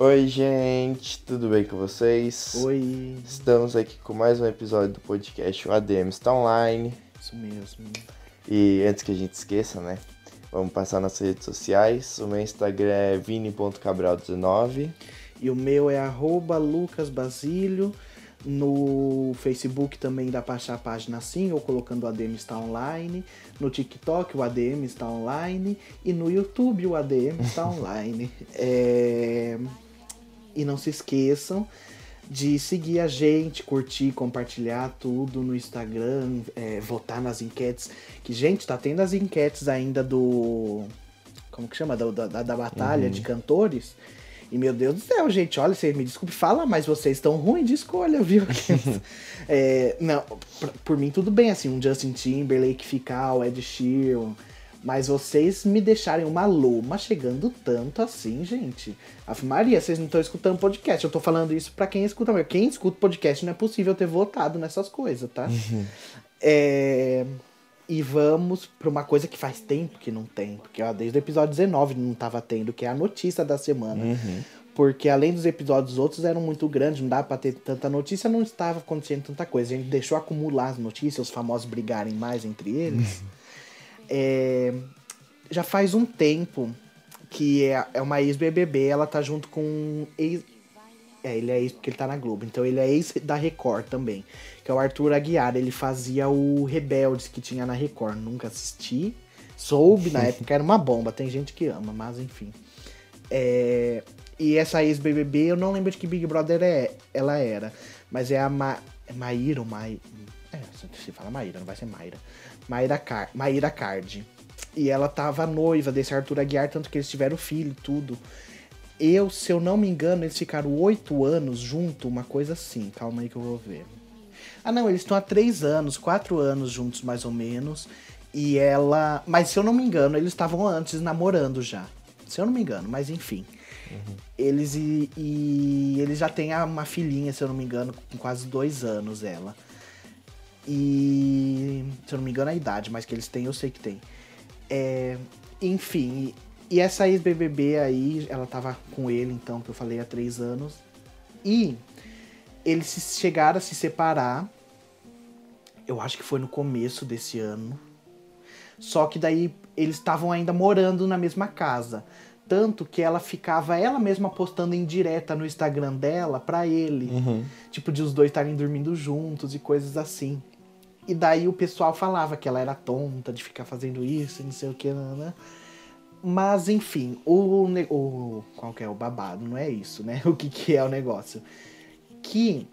Oi, gente, tudo bem com vocês? Oi. Estamos aqui com mais um episódio do podcast O ADM está online. Isso mesmo. E antes que a gente esqueça, né? Vamos passar nas redes sociais. O meu Instagram é vini.cabral19. E o meu é arroba lucasbasilio. No Facebook também dá pra achar a página assim, ou colocando o ADM está online. No TikTok o ADM está online. E no YouTube o ADM está online. É... E não se esqueçam de seguir a gente, curtir, compartilhar tudo no Instagram, é, votar nas enquetes. Que, gente, tá tendo as enquetes ainda do. Como que chama? Da, da, da batalha Uhum. de cantores. E meu Deus do céu, gente, olha, você me desculpe falar, mas vocês estão ruins de escolha, viu? É, não, por, por mim tudo bem, assim, um Justin Timberlake ficar, o Ed Sheeran. Mas vocês me deixarem uma loma chegando tanto assim, gente. Ave Maria, vocês não estão escutando podcast. Eu tô falando isso pra quem escuta. Mas quem escuta podcast não é possível ter votado nessas coisas, tá? É, E vamos pra uma coisa que faz tempo que não tem. Porque ó, desde o episódio 19 não tava tendo, que é a notícia da semana. Uhum. Porque além dos episódios, os outros eram muito grandes, não dá pra ter tanta notícia, não estava acontecendo tanta coisa. A gente deixou acumular as notícias, os famosos brigarem mais entre eles. É, já faz um tempo que é, é uma ex-BBB, ela tá junto com um ex. É, ele é ex porque ele tá na Globo, então ele é ex da Record também. Que é o Arthur Aguiar, ele fazia o Rebeldes que tinha na Record. Nunca assisti, soube na época, era uma bomba, tem gente que ama, mas enfim. É, e essa ex-BBB, eu não lembro de que Big Brother é, ela era. Mas é a Ma, é Maíra ou Mai... É, se fala Maíra, não vai ser Maíra. Maíra, Car, Maíra Card. E ela tava noiva desse Arthur Aguiar, tanto que eles tiveram filho e tudo. Eu, se eu não me engano, eles ficaram oito anos junto, uma coisa assim. Calma aí que eu vou ver. Ah, não, eles estão há três anos, quatro anos juntos, mais ou menos. E ela. Mas se eu não me engano, eles estavam antes namorando já. Se eu não me engano, mas enfim. Eles e, e eles já têm uma filhinha, se eu não me engano, com quase dois anos ela. E se eu não me engano a idade, mas que eles têm, eu sei que tem. É, enfim, e, essa ex-BBB aí, ela tava com ele, então, que eu falei há três anos. E eles chegaram a se separar. Eu acho que foi no começo desse ano. Só que daí eles estavam ainda morando na mesma casa. Tanto que ela ficava ela mesma postando em direta no Instagram dela pra ele. Uhum. Tipo, de os dois estarem dormindo juntos e coisas assim. E daí o pessoal falava que ela era tonta de ficar fazendo isso, não sei o que, né? Mas enfim, o, o. Qual que é o babado? Não é isso, né? O que, que é o negócio? Que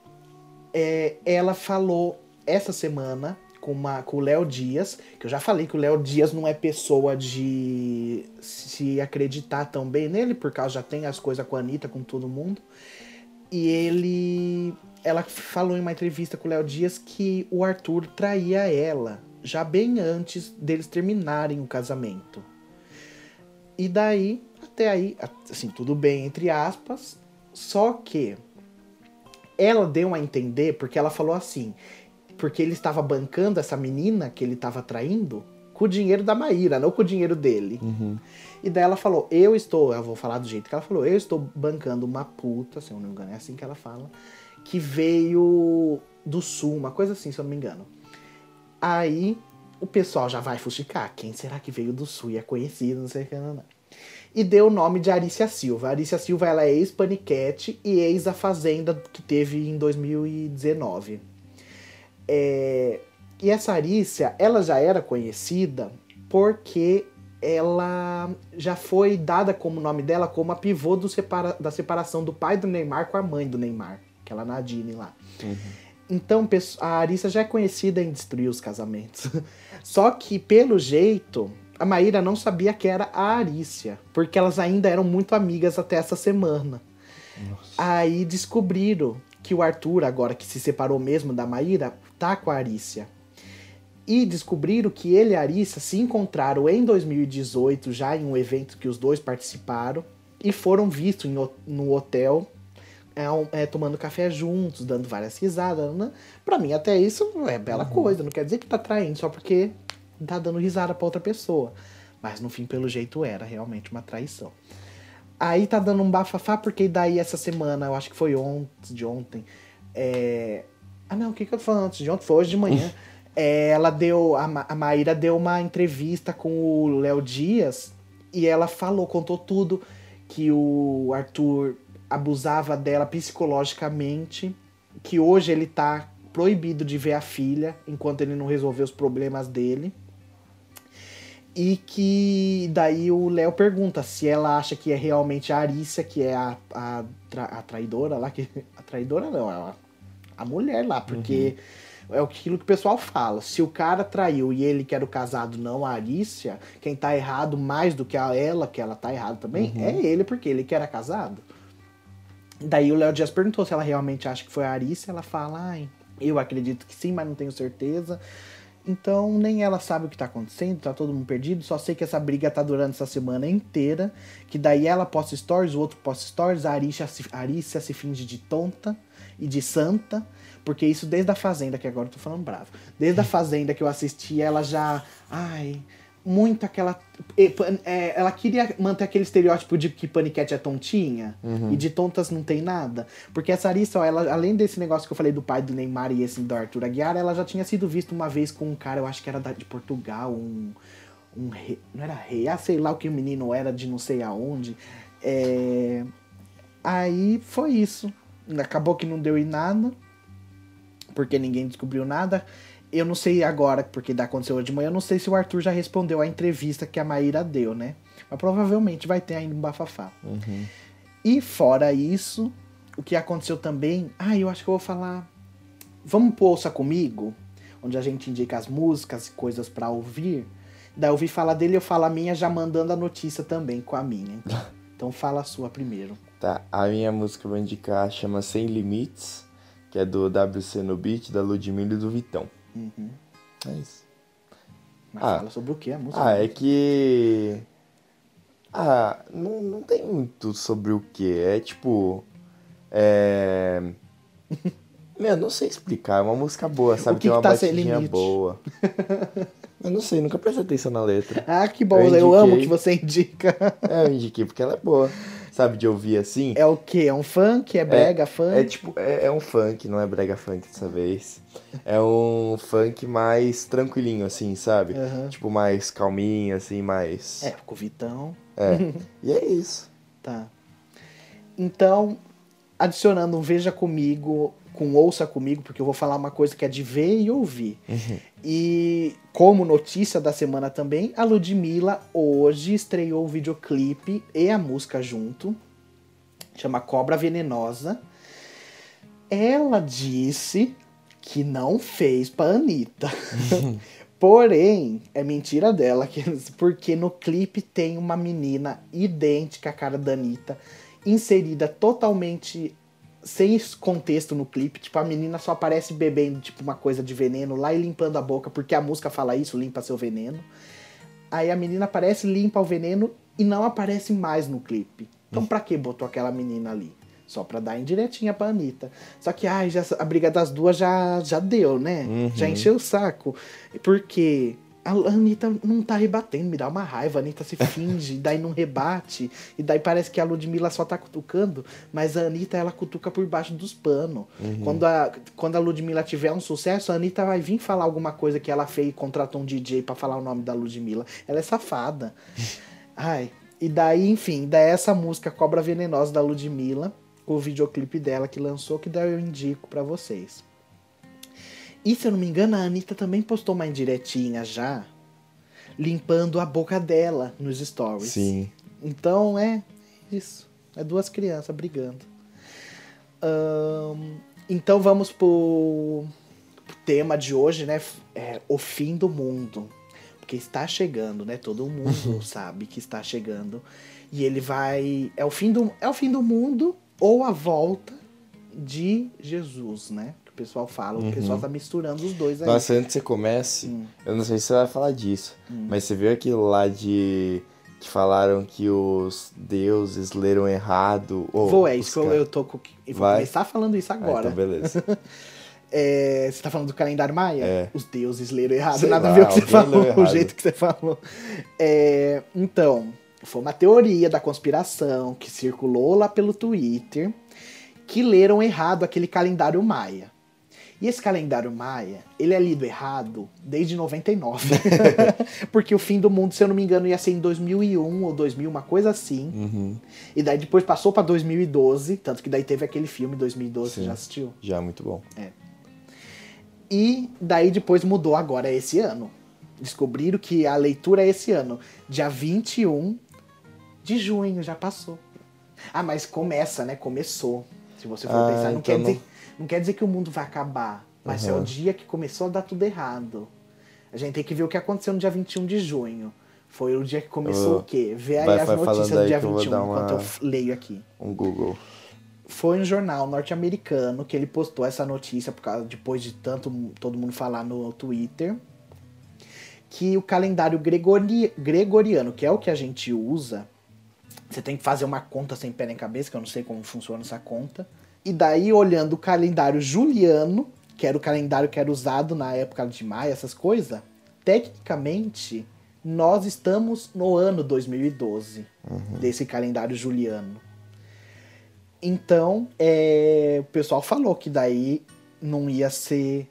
é, ela falou essa semana com, uma, com o Léo Dias, que eu já falei que o Léo Dias não é pessoa de se acreditar tão bem nele, por causa já tem as coisas com a Anitta, com todo mundo. E ele. Ela falou em uma entrevista com o Léo Dias que o Arthur traía ela já bem antes deles terminarem o casamento. E daí, até aí, assim, tudo bem, entre aspas. Só que ela deu a entender, porque ela falou assim, porque ele estava bancando essa menina que ele estava traindo com o dinheiro da Maíra, não com o dinheiro dele. Uhum. E daí ela falou, eu estou, eu vou falar do jeito que ela falou, eu estou bancando uma puta, se eu não me engano, é assim que ela fala, que veio do sul, uma coisa assim, se eu não me engano. Aí o pessoal já vai fuxicar, quem será que veio do sul e é conhecido, não sei o que, não, não. E deu o nome de Arícia Silva. A Arícia Silva ela é ex-Paniquete e ex-A Fazenda que teve em 2019. É, E essa Arícia, ela já era conhecida porque ela já foi dada como nome dela como a pivô separa- da separação do pai do Neymar com a mãe do Neymar, aquela Nadine lá. Então pesso- a Arícia já é conhecida em destruir os casamentos. Só que, pelo jeito, a Maíra não sabia que era a Arícia, porque elas ainda eram muito amigas até essa semana. Aí descobriram que o Arthur, agora que se separou mesmo da Maíra, tá com a Arícia. E descobriram que ele e a Arícia se encontraram em 2018, já em um evento que os dois participaram, e foram vistos no hotel, é, é, tomando café juntos, dando várias risadas. Né? Pra mim, até isso é bela coisa, não quer dizer que tá traindo só porque tá dando risada pra outra pessoa. Mas no fim, pelo jeito, era realmente uma traição. Aí tá dando um bafafá, porque daí essa semana, eu acho que foi ontem, de ontem. É... Ah, não, o que, que eu tô falando antes de ontem? Foi hoje de manhã. é, ela deu. A, Ma a Maíra deu uma entrevista com o Léo Dias e ela falou, contou tudo que o Arthur abusava dela psicologicamente, que hoje ele tá proibido de ver a filha enquanto ele não resolver os problemas dele. E que daí o Léo pergunta se ela acha que é realmente a Arícia, que é a, a, tra, a traidora lá, que. A traidora não, a, a mulher lá, porque uhum. É aquilo que o pessoal fala. Se o cara traiu e ele que era o casado, não a Arícia, quem tá errado mais do que a ela, que ela tá errado também, uhum. é ele, porque ele que era casado. Daí o Léo Dias perguntou se ela realmente acha que foi a Arícia, ela fala, ai, eu acredito que sim, mas não tenho certeza. Então nem ela sabe o que tá acontecendo, tá todo mundo perdido. Só sei que essa briga tá durando essa semana inteira. Que daí ela posta stories, o outro posta stories, a Arícia se, a Arícia se finge de tonta e de santa. Porque isso desde a Fazenda, que agora eu tô falando bravo. Desde a Fazenda que eu assisti, ela já. Ai, muito aquela. É, ela queria manter aquele estereótipo de que Paniquete é tontinha uhum. e de tontas não tem nada. Porque essa Arissa, ela, além desse negócio que eu falei do pai do Neymar e esse do Arthur Aguiar, ela já tinha sido vista uma vez com um cara, eu acho que era de Portugal, um. um rei, não era rei, ah, sei lá o que o menino era de não sei aonde. É, aí foi isso. Acabou que não deu em nada, porque ninguém descobriu nada. Eu não sei agora, porque aconteceu hoje de manhã, eu não sei se o Arthur já respondeu a entrevista que a Maíra deu, né? Mas provavelmente vai ter ainda um bafafá. Uhum. E fora isso, o que aconteceu também. Ah, eu acho que eu vou falar. Vamos pro Ouça Comigo, onde a gente indica as músicas e coisas para ouvir. Daí eu ouvi falar dele, eu falo a minha já mandando a notícia também com a minha. Então, então fala a sua primeiro. Tá, a minha música que eu vou indicar chama Sem Limites, que é do WC no Beat, da Ludmilla e do Vitão. Uhum. É isso. Mas ah, fala sobre o que a música? Ah, é que. Ah, não, não tem muito sobre o que. É tipo. É. Meu, não sei explicar. É uma música boa, sabe? O que tem uma que tá batidinha boa. eu não sei, nunca prestei atenção na letra. Ah, que bom. Eu, eu amo que você indica. é, eu indiquei porque ela é boa sabe, de ouvir assim. É o quê? É um funk? É brega é, funk? É tipo, é, é, um funk, não é brega funk dessa vez. É um funk mais tranquilinho, assim, sabe? Uhum. Tipo, mais calminho, assim, mais. É, com o Vitão. É. e é isso. Tá. Então, adicionando um Veja Comigo com Ouça Comigo, porque eu vou falar uma coisa que é de ver e ouvir. Uhum. E como notícia da semana também, a Ludmilla hoje estreou o videoclipe e a música junto. Chama Cobra Venenosa. Ela disse que não fez pra Anitta. Porém, é mentira dela, porque no clipe tem uma menina idêntica à cara da Anitta, inserida totalmente sem contexto no clipe, tipo, a menina só aparece bebendo, tipo, uma coisa de veneno lá e limpando a boca, porque a música fala isso, limpa seu veneno. Aí a menina aparece, limpa o veneno e não aparece mais no clipe. Então pra que botou aquela menina ali? Só pra dar indiretinha pra Anitta. Só que, ai, já, a briga das duas já, já deu, né? Uhum. Já encheu o saco. Porque a Anitta não tá rebatendo, me dá uma raiva. A Anitta se finge, daí não rebate. E daí parece que a Ludmilla só tá cutucando, mas a Anitta ela cutuca por baixo dos panos. Uhum. Quando, a, quando a Ludmilla tiver um sucesso, a Anitta vai vir falar alguma coisa que ela fez e contratou um DJ para falar o nome da Ludmilla. Ela é safada. Ai. E daí, enfim, daí essa música Cobra Venenosa da Ludmilla, o videoclipe dela que lançou, que daí eu indico para vocês. E se eu não me engano, a Anitta também postou uma indiretinha já, limpando a boca dela nos stories. Sim. Então é isso. É duas crianças brigando. Um, então vamos pro, pro, tema de hoje, né? É o fim do mundo. Porque está chegando, né? Todo mundo sabe que está chegando. E ele vai. É o fim do, é o fim do mundo ou a volta de Jesus, né? O pessoal fala. Uhum. O pessoal tá misturando os dois aí. Nossa, antes que você comece, hum. eu não sei se você vai falar disso, hum. mas você viu aquilo lá de. que falaram que os deuses leram errado. Oh, vou, é isso que eu, tô. Eu vou vai? começar falando isso agora. Ah, então beleza. É, você tá falando do calendário maia? É. Os deuses leram errado, Sei nada lá, a ver o que você falou, o jeito que você falou. É, então, Foi uma teoria da conspiração que circulou lá pelo Twitter que leram errado aquele calendário maia. E esse calendário maia, ele é lido errado desde 99. Porque o fim do mundo, se eu não me engano, ia ser em 2001 ou 2000, uma coisa assim. Uhum. E daí depois passou pra 2012, tanto que daí teve aquele filme 2012, você Sim. já assistiu? Já, muito bom. E daí depois mudou agora é esse ano. Descobriram que a leitura é esse ano, dia 21 de junho, já passou. Ah, mas começa, né? Começou. Se você for Ah, pensar, não, então quer Dizer, não quer dizer que o mundo vai acabar, mas é o dia que começou a dar tudo errado. A gente tem que ver o que aconteceu no dia 21 de junho. Foi o dia que começou Eu- o quê? Vê aí vai- as vai notícias do dia que eu vou 21, dar uma- enquanto eu leio aqui Um Google. foi um jornal norte-americano que ele postou essa notícia por causa depois de tanto todo mundo falar no Twitter que o calendário gregori- gregoriano, que é o que a gente usa, você tem que fazer uma conta sem pé nem cabeça, que eu não sei como funciona essa conta. E daí olhando o calendário juliano, que era o calendário que era usado na época de maio, essas coisas, tecnicamente nós estamos no ano 2012 desse calendário juliano. Então, é, o pessoal falou que daí não ia ser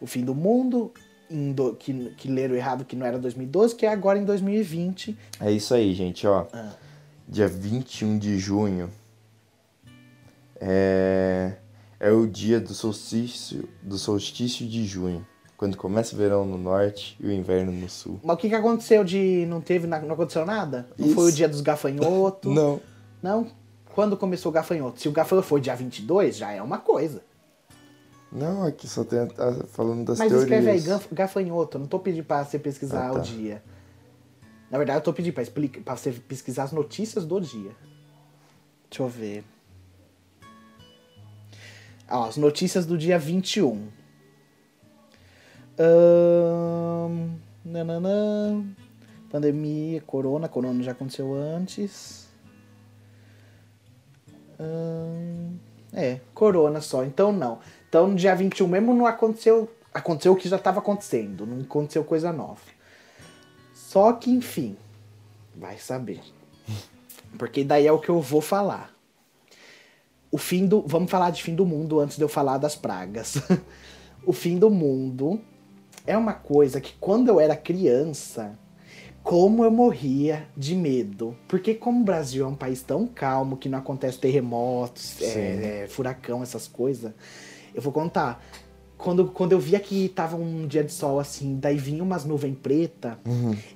o fim do mundo, do- que, que leram errado que não era 2012, que é agora em 2020. É isso aí, gente, ó. Ah. Dia 21 de junho é, é o dia do solstício, do solstício de junho. Quando começa o verão no norte e o inverno no sul. Mas o que, que aconteceu de. Não teve. Não aconteceu nada? Não Isso. foi o dia dos gafanhotos? Não. Não? Quando começou o gafanhoto? Se o gafanhoto foi dia 22, já é uma coisa. Não, aqui só tem tá falando das Mas teorias. escreve aí, gaf- gafanhoto. Eu não tô pedindo pra você pesquisar Ah, tá. o dia. Na verdade, eu tô pedindo pra, explica, pra você pesquisar as notícias do dia. Deixa eu ver. As notícias do dia 21. Ahn, nananã. Pandemia, corona. Corona já aconteceu antes. É, corona só. Então não. Então no dia 21 mesmo não aconteceu. Aconteceu o que já estava acontecendo. Não aconteceu coisa nova. Só que, enfim. Vai saber. Porque daí é o que eu vou falar. O fim do. Vamos falar de fim do mundo antes de eu falar das pragas. o fim do mundo é uma coisa que quando eu era criança, como eu morria de medo. Porque como o Brasil é um país tão calmo, que não acontece terremotos, é, é, furacão, essas coisas, eu vou contar. Quando, quando eu via que tava um dia de sol assim, daí vinha umas nuvens preta,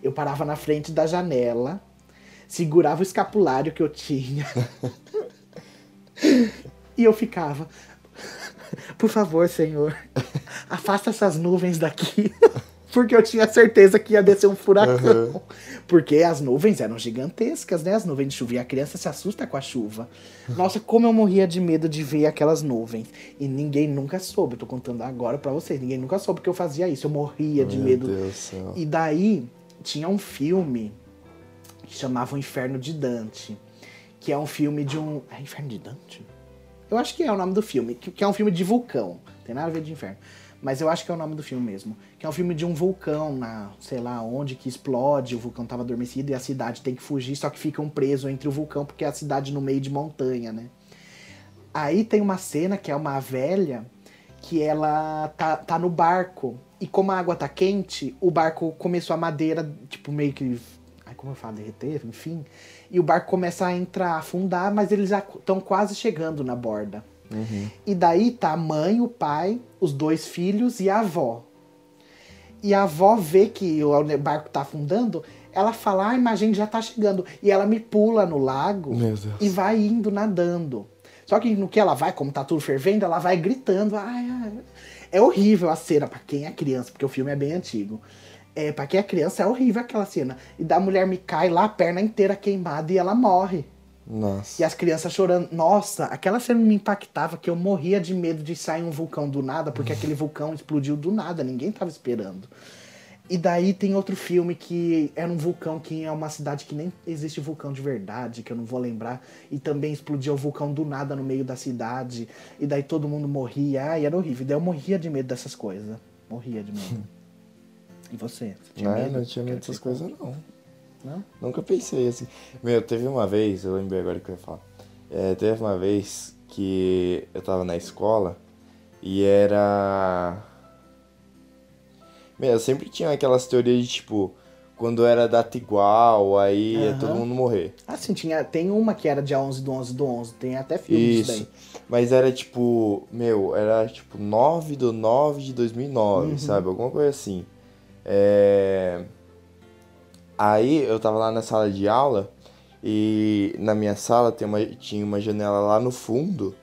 eu parava na frente da janela, segurava o escapulário que eu tinha e eu ficava, por favor, Senhor, afasta essas nuvens daqui. Porque eu tinha certeza que ia descer um furacão. Porque as nuvens eram gigantescas, né? As nuvens de chuva. E a criança se assusta com a chuva. Nossa, como eu morria de medo de ver aquelas nuvens. E ninguém nunca soube. Eu tô contando agora pra vocês. Ninguém nunca soube que eu fazia isso. Eu morria de Meu medo. Deus. E daí tinha um filme que chamava O Inferno de Dante. Que é um filme de um. É Inferno de Dante? Eu acho que é o nome do filme. Que, é um filme de vulcão. Tem nada a ver de inferno. Mas eu acho que é o nome do filme mesmo. Que é um filme de um vulcão na, sei lá onde, que explode, o vulcão tava adormecido e a cidade tem que fugir, só que ficam presos entre o vulcão, porque é a cidade no meio de montanha, né? Aí tem uma cena que é uma velha que ela tá, tá no barco. E como a água tá quente, o barco começou a madeira, tipo, meio que. Ai, como eu falo, derreter, enfim. E o barco começa a entrar, afundar, mas eles já estão quase chegando na borda. E daí tá a mãe, o pai, os dois filhos e a avó. E a avó vê que o barco tá afundando, ela fala, ai, mas a gente já tá chegando. E ela me pula no lago e vai indo nadando. Só que no que ela vai, como tá tudo fervendo, ela vai gritando. Ai, ai. É horrível a cena pra quem é criança, porque o filme é bem antigo. É, pra quem é criança é horrível aquela cena. E da mulher me cai lá, a perna inteira queimada e ela morre. Nossa. E as crianças chorando. Nossa, aquela cena me impactava que eu morria de medo de sair um vulcão do nada, porque aquele vulcão explodiu do nada, ninguém tava esperando. E daí tem outro filme que era um vulcão que é uma cidade que nem existe vulcão de verdade, que eu não vou lembrar. E também explodiu o vulcão do nada no meio da cidade. E daí todo mundo morria. Ai, era horrível. E daí eu morria de medo dessas coisas. Morria de medo. E você? Você Não, medo? não tinha medo dessas coisas, não. Não? Nunca pensei assim. Meu, teve uma vez, eu lembrei agora que eu ia falar. É, teve uma vez que eu tava na escola e era. Meu, eu sempre tinha aquelas teorias de tipo, quando era data igual, aí ia Aham. todo mundo morrer. Ah, sim, tinha, tem uma que era dia 11 do 11 do 11. Tem até filme disso Isso. daí. Mas era tipo, meu, era tipo 9 do 9 de 2009, Uhum. sabe? Alguma coisa assim. É... Aí eu tava lá na sala de aula e na minha sala uma, tinha uma janela lá no fundo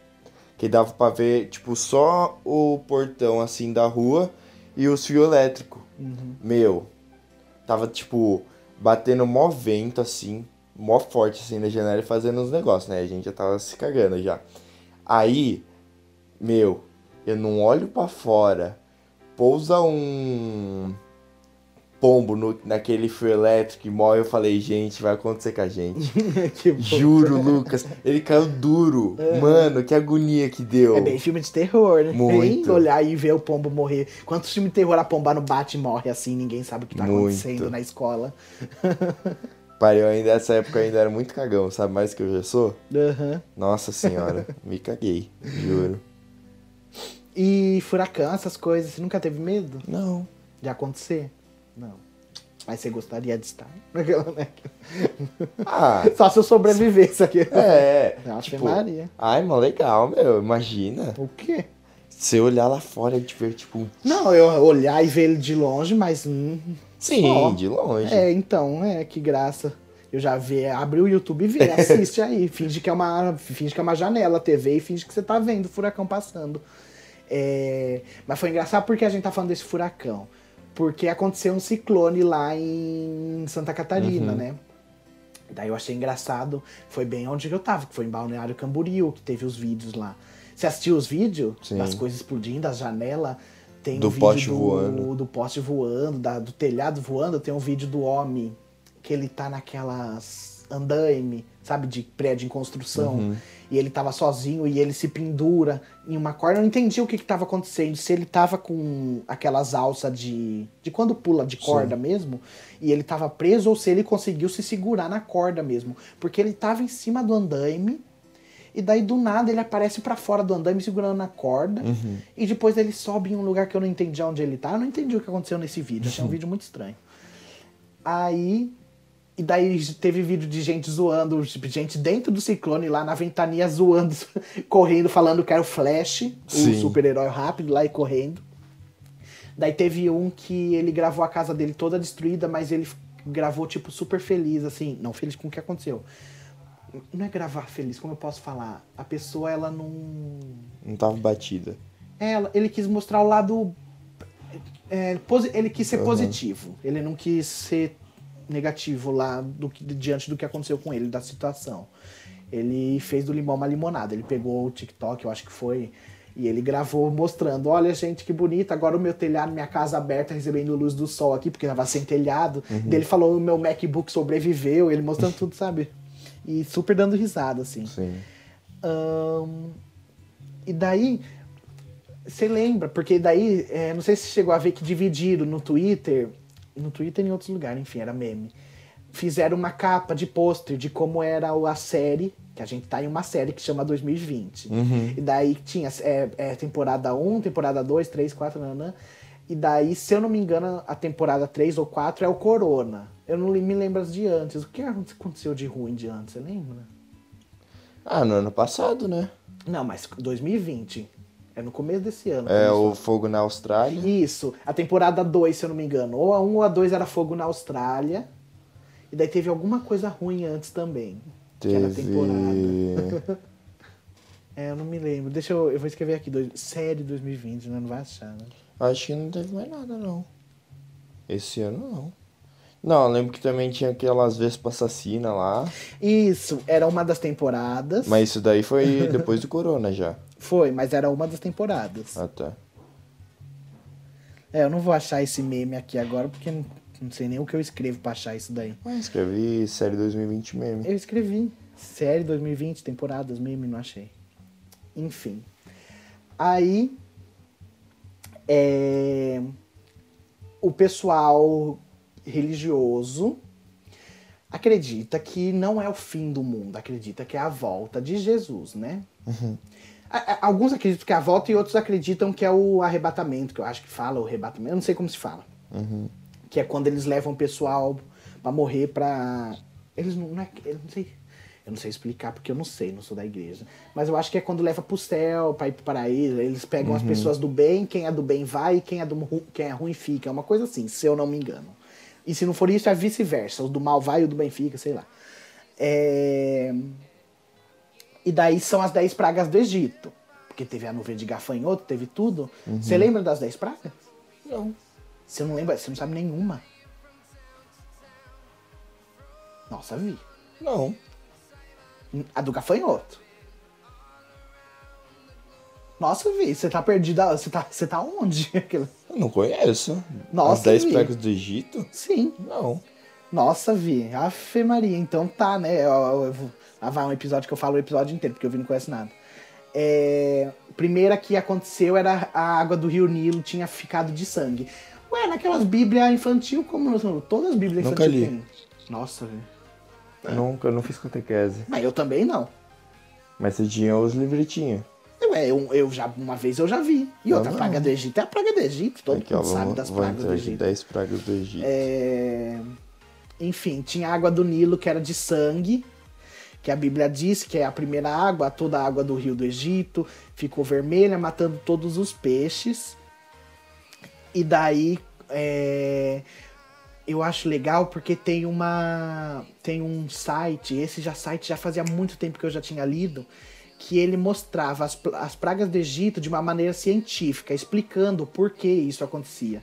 que dava pra ver, tipo, só o portão assim da rua e os fios elétricos. Uhum. Meu, tava tipo batendo mó vento assim, mó forte assim na janela e fazendo uns negócios, né? A gente já tava se cagando já. Aí, meu, eu não olho pra fora, pousa um pombo no, naquele fio elétrico e morre, eu falei, gente, vai acontecer com a gente. Juro, Lucas, ele caiu duro. Mano, que agonia que deu. É bem filme de terror, né? Muito. Bem olhar e ver o pombo morrer. Quantos filmes de terror a pomba não bate e morre assim, ninguém sabe o que tá Muito. acontecendo na escola. Pai, eu ainda, nessa época eu ainda era muito cagão, sabe mais que eu já sou? Aham. Nossa senhora, me caguei, juro. E furacão, essas coisas, você nunca teve medo Não. de acontecer? Não. Mas você gostaria de estar? Aquela, né? Ah, Só se eu sobrevivesse aqui. é. Ave tipo, Maria. ai, mano, legal, meu. Imagina. O quê? Você olhar lá fora e te ver, tipo. Não, eu olhar e ver ele de longe, mas. hum, Sim, só. de longe. É, então, é, que graça. Eu já vi, abre o YouTube e vê, assiste aí. Finge que é uma, finge que é uma janela, TV, e finge que você tá vendo o furacão passando. É, mas foi engraçado porque a gente tá falando desse furacão. Porque aconteceu um ciclone lá em Santa Catarina, Uhum. né? Daí eu achei engraçado. Foi bem onde eu tava, que foi em Balneário Camboriú, que teve os vídeos lá. Você assistiu os vídeos? Sim. Das coisas explodindo, das janelas? Tem Do um vídeo poste do, voando. do poste voando, da- do telhado voando. Tem um vídeo do homem que ele tá naquelas andaime, sabe, de prédio em construção. Uhum. E ele tava sozinho e ele se pendura em uma corda. Eu não entendi o que que tava acontecendo. Se ele tava com aquelas alças de. de quando pula de corda mesmo. E ele tava preso ou se ele conseguiu se segurar na corda mesmo. Porque ele tava em cima do andaime. E daí do nada ele aparece pra fora do andaime segurando na corda. Uhum. E depois ele sobe em um lugar que eu não entendi onde ele tá. Eu não entendi o que aconteceu nesse vídeo. Achei um vídeo muito estranho. Aí. E daí teve vídeo de gente zoando, tipo, gente dentro do ciclone lá na ventania zoando, correndo, falando que era o Flash, o Sim. super-herói rápido lá e correndo. Daí teve um que ele gravou a casa dele toda destruída, mas ele gravou, tipo, super feliz, assim. Não feliz com o que aconteceu. Não é gravar feliz, como eu posso falar? A pessoa, ela não. Não tava batida. Ela, ele quis mostrar o lado. é, ele quis ser Uhum. positivo. Ele não quis ser negativo lá do que, diante do que aconteceu com ele, da situação. Ele fez do limão uma limonada. Ele pegou o TikTok, eu acho que foi, e ele gravou mostrando: olha, gente, que bonito, agora o meu telhado, minha casa aberta, recebendo luz do sol aqui, porque tava sem telhado. Daí ele falou: o meu MacBook sobreviveu, ele mostrando tudo, sabe? E super dando risada, assim. Sim. Ahn, e daí, você lembra, porque daí, é, não sei se chegou a ver que dividiram no Twitter, no Twitter e em outros lugares, enfim, era meme. Fizeram uma capa de pôster de como era a série, que a gente tá em uma série que chama 2020. E daí tinha é, é, temporada 1, temporada 2, 3, 4, nanã. E daí, se eu não me engano, a temporada 3 ou 4 é o Corona. Eu não me lembro as de antes. O que aconteceu de ruim de antes, você lembra? Ah, no ano passado, né? Não, mas 2020. É no começo desse ano. É o Fogo na Austrália. Isso. A temporada 2, se eu não me engano. Ou a 1 ou a 2 era Fogo na Austrália. E daí teve alguma coisa ruim antes também. Que era a temporada. Teve. É, eu não me lembro. Deixa eu. Eu vou escrever aqui. Dois, série 2020, né? Não vai achar, né? Acho que não teve mais nada, não. Esse ano, não. Não, eu lembro que também tinha aquelas Vespas assassina lá. Isso, era uma das temporadas. Mas isso daí foi depois do Corona já. Foi, mas era uma das temporadas. Ah, tá. É, eu não vou achar esse meme aqui agora, porque não, não sei nem o que eu escrevo pra achar isso daí. Mas escrevi série 2020 meme. Eu escrevi. Série 2020, temporadas, meme, não achei. Enfim. Aí. É, o pessoal religioso acredita que não é o fim do mundo, acredita que é a volta de Jesus, né? A- Alguns acreditam que é a volta e outros acreditam que é o arrebatamento, que eu acho que fala o arrebatamento, eu não sei como se fala. Que é quando eles levam o pessoal pra morrer pra. Eles não, não é. Eu não sei. Eu não sei explicar porque eu não sei, não sou da igreja. Mas eu acho que é quando leva pro céu, pra ir pro paraíso. Eles pegam as pessoas do bem, quem é do bem vai e quem é, do, quem é ruim fica. É uma coisa assim, se eu não me engano. E se não for isso, é vice-versa. O do mal vai e o do bem fica, sei lá. É... E daí são as 10 pragas do Egito. Porque teve a nuvem de gafanhoto, teve tudo. Você lembra das 10 pragas? Não. Você não lembra? Você não sabe nenhuma. Nossa, vi. Não. A do gafanhoto. Nossa, vi. Você tá perdida. Você tá, você tá onde? Eu não conheço. Nossa, As 10 Vi. pragas do Egito? Sim. Não. Nossa, vi. Afe Maria. Então tá, né? Eu, eu vou- lá vai um episódio que eu falo o episódio inteiro, porque eu vi não conhece nada. É, primeira que aconteceu era a água do rio Nilo tinha ficado de sangue. Ué, naquelas bíblias infantil, como não- todas as bíblias Nunca infantil li. tem. Nossa, velho. Nunca, eu não fiz catequese. Mas eu também não. Mas você tinha os livretinhos. Ué, eu, eu já, uma vez eu já vi. E outra, não. praga do Egito é a praga do Egito. Todo Aqui, ó, mundo sabe vamos, das pragas do. Egito. 10 pragas do Egito. É, Enfim, tinha água do Nilo que era de sangue, que a Bíblia diz que é a primeira água, toda a água do rio do Egito ficou vermelha, matando todos os peixes. E daí é, eu acho legal porque tem uma tem um site, esse já site já fazia muito tempo que eu já tinha lido, que ele mostrava as, as pragas do Egito de uma maneira científica, explicando por que isso acontecia.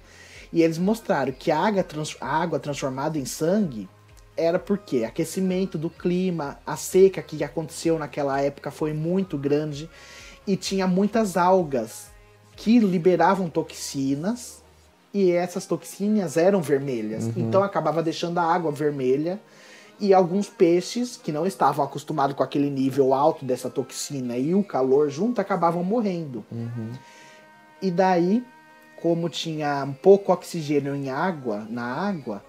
E eles mostraram que a água, trans- a água transformada em sangue era porque aquecimento do clima, a seca que aconteceu naquela época foi muito grande e tinha muitas algas que liberavam toxinas e essas toxinas eram vermelhas. Então acabava deixando a água vermelha e alguns peixes que não estavam acostumados com aquele nível alto dessa toxina e o calor junto acabavam morrendo. E daí, como tinha pouco oxigênio em água, na água,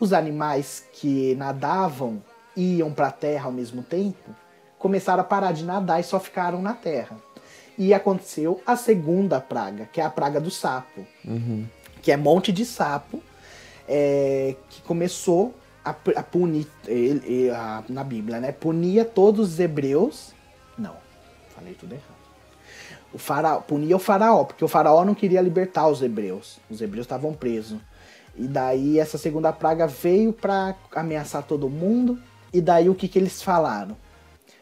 os animais que nadavam iam para a terra ao mesmo tempo começaram a parar de nadar e só ficaram na terra. E aconteceu a segunda praga, que é a praga do sapo, que é monte de sapo, é, que começou a, a punir, ele- a- na Bíblia, né? Punia todos os hebreus. Não, falei tudo errado. O faraó, punia o faraó, porque o faraó não queria libertar os hebreus. Os hebreus estavam presos. E daí essa segunda praga veio para ameaçar todo mundo. E daí o que, que eles falaram?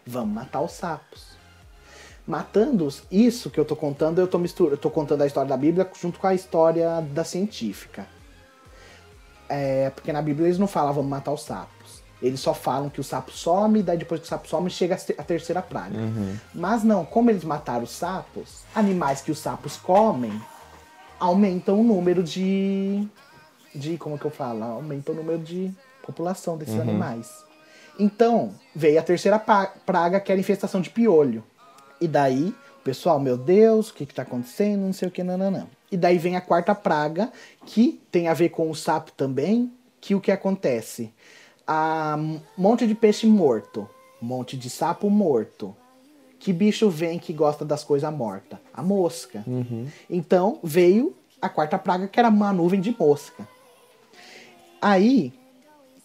Vamos matar os sapos. Matando-os, isso que eu tô contando, eu tô, mistura, eu tô contando a história da Bíblia junto com a história da científica. É, porque na Bíblia eles não falam vamos matar os sapos. Eles só falam que o sapo some, e daí depois que o sapo some, chega a te- a terceira praga. Mas não, como eles mataram os sapos, animais que os sapos comem aumentam o número de. de. como que eu falo? Aumentam o número de população desses animais. Então, veio a terceira praga, que era a infestação de piolho. E daí, o pessoal, meu Deus, o que que tá acontecendo? Não sei o que, nananã. E daí vem a quarta praga, que tem a ver com o sapo também, que o que acontece? A monte de peixe morto, monte de sapo morto. Que bicho vem que gosta das coisas mortas? A mosca. Então veio a quarta praga, que era uma nuvem de mosca. Aí,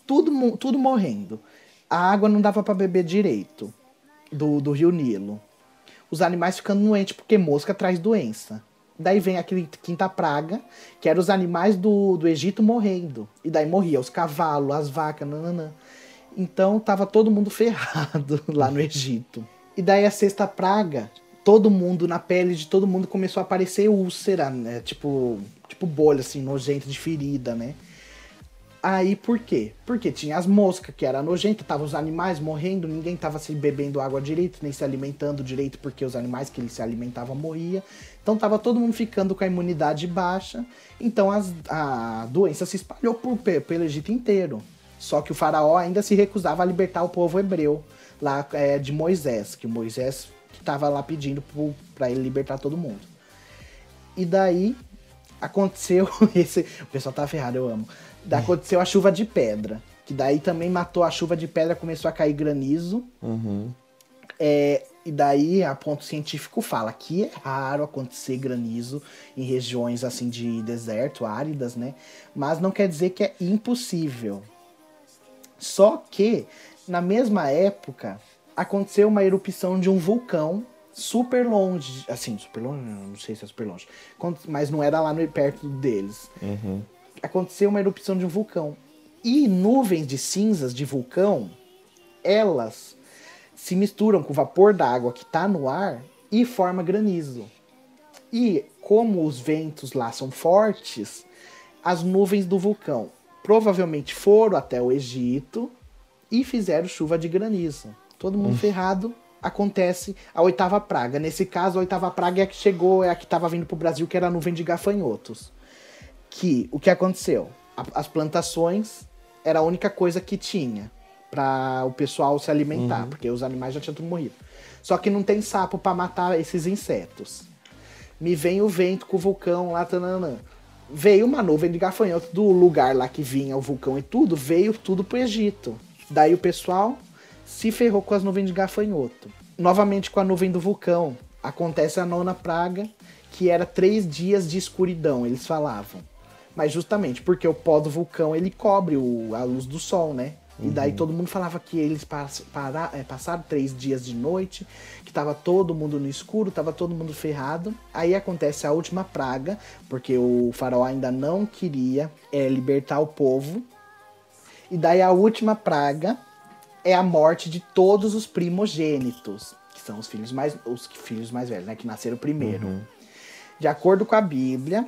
tudo, tudo morrendo. A água não dava para beber direito do, do rio Nilo. Os animais ficando doentes porque mosca traz doença. Daí vem aquele quinta praga, que era os animais do, do Egito morrendo. E daí morria os cavalos, as vacas, nananã. Então tava todo mundo ferrado lá no Egito. E daí a sexta praga, todo mundo, na pele de todo mundo começou a aparecer úlcera, né? Tipo, tipo bolha, assim, nojenta de ferida, né? Aí por quê? Porque tinha as moscas, que era nojenta, tava os animais morrendo, ninguém tava se bebendo água direito, nem se alimentando direito, porque os animais que eles se alimentavam morria. Então tava todo mundo ficando com a imunidade baixa. Então as- a doença se espalhou por- pe- pelo Egito inteiro. Só que o faraó ainda se recusava a libertar o povo hebreu lá é, de Moisés, que Moisés estava lá pedindo para ele libertar todo mundo. E daí aconteceu esse, o pessoal tá ferrado, eu amo. Daí aconteceu a chuva de pedra. Que daí também matou a chuva de pedra, começou a cair granizo. Uhum. É, e daí a ponto científico fala que é raro acontecer granizo em regiões assim de deserto, áridas, né? Mas não quer dizer que é impossível. Só que na mesma época aconteceu uma erupção de um vulcão super longe, assim, super longe, não sei se é super longe, mas não era lá no, perto deles. Uhum. Aconteceu uma erupção de um vulcão. E nuvens de cinzas de vulcão, elas se misturam com o vapor d'água que está no ar e forma granizo. E como os ventos lá são fortes, as nuvens do vulcão provavelmente foram até o Egito e fizeram chuva de granizo. Todo mundo ferrado. Acontece a oitava praga. Nesse caso, a oitava praga é a que chegou, é a que estava vindo para o Brasil, que era a nuvem de gafanhotos. Que o que aconteceu? A- as plantações era a única coisa que tinha para o pessoal se alimentar, porque os animais já tinham tudo morrido. Só que não tem sapo para matar esses insetos. Me vem o vento com o vulcão lá, tananã. Veio uma nuvem de gafanhoto do lugar lá que vinha o vulcão e tudo, veio tudo pro Egito. Daí o pessoal se ferrou com as nuvens de gafanhoto. Novamente com a nuvem do vulcão. Acontece a nona praga, que era três dias de escuridão, eles falavam. Mas justamente porque o pó do vulcão ele cobre o- a luz do sol, né? E daí todo mundo falava que eles pass- para- é, passaram três dias de noite, que tava todo mundo no escuro, tava todo mundo ferrado. Aí acontece a última praga, porque o faraó ainda não queria é, libertar o povo. E daí a última praga é a morte de todos os primogênitos, que são os filhos mais, os filhos mais velhos, né? Que nasceram primeiro. De acordo com a Bíblia,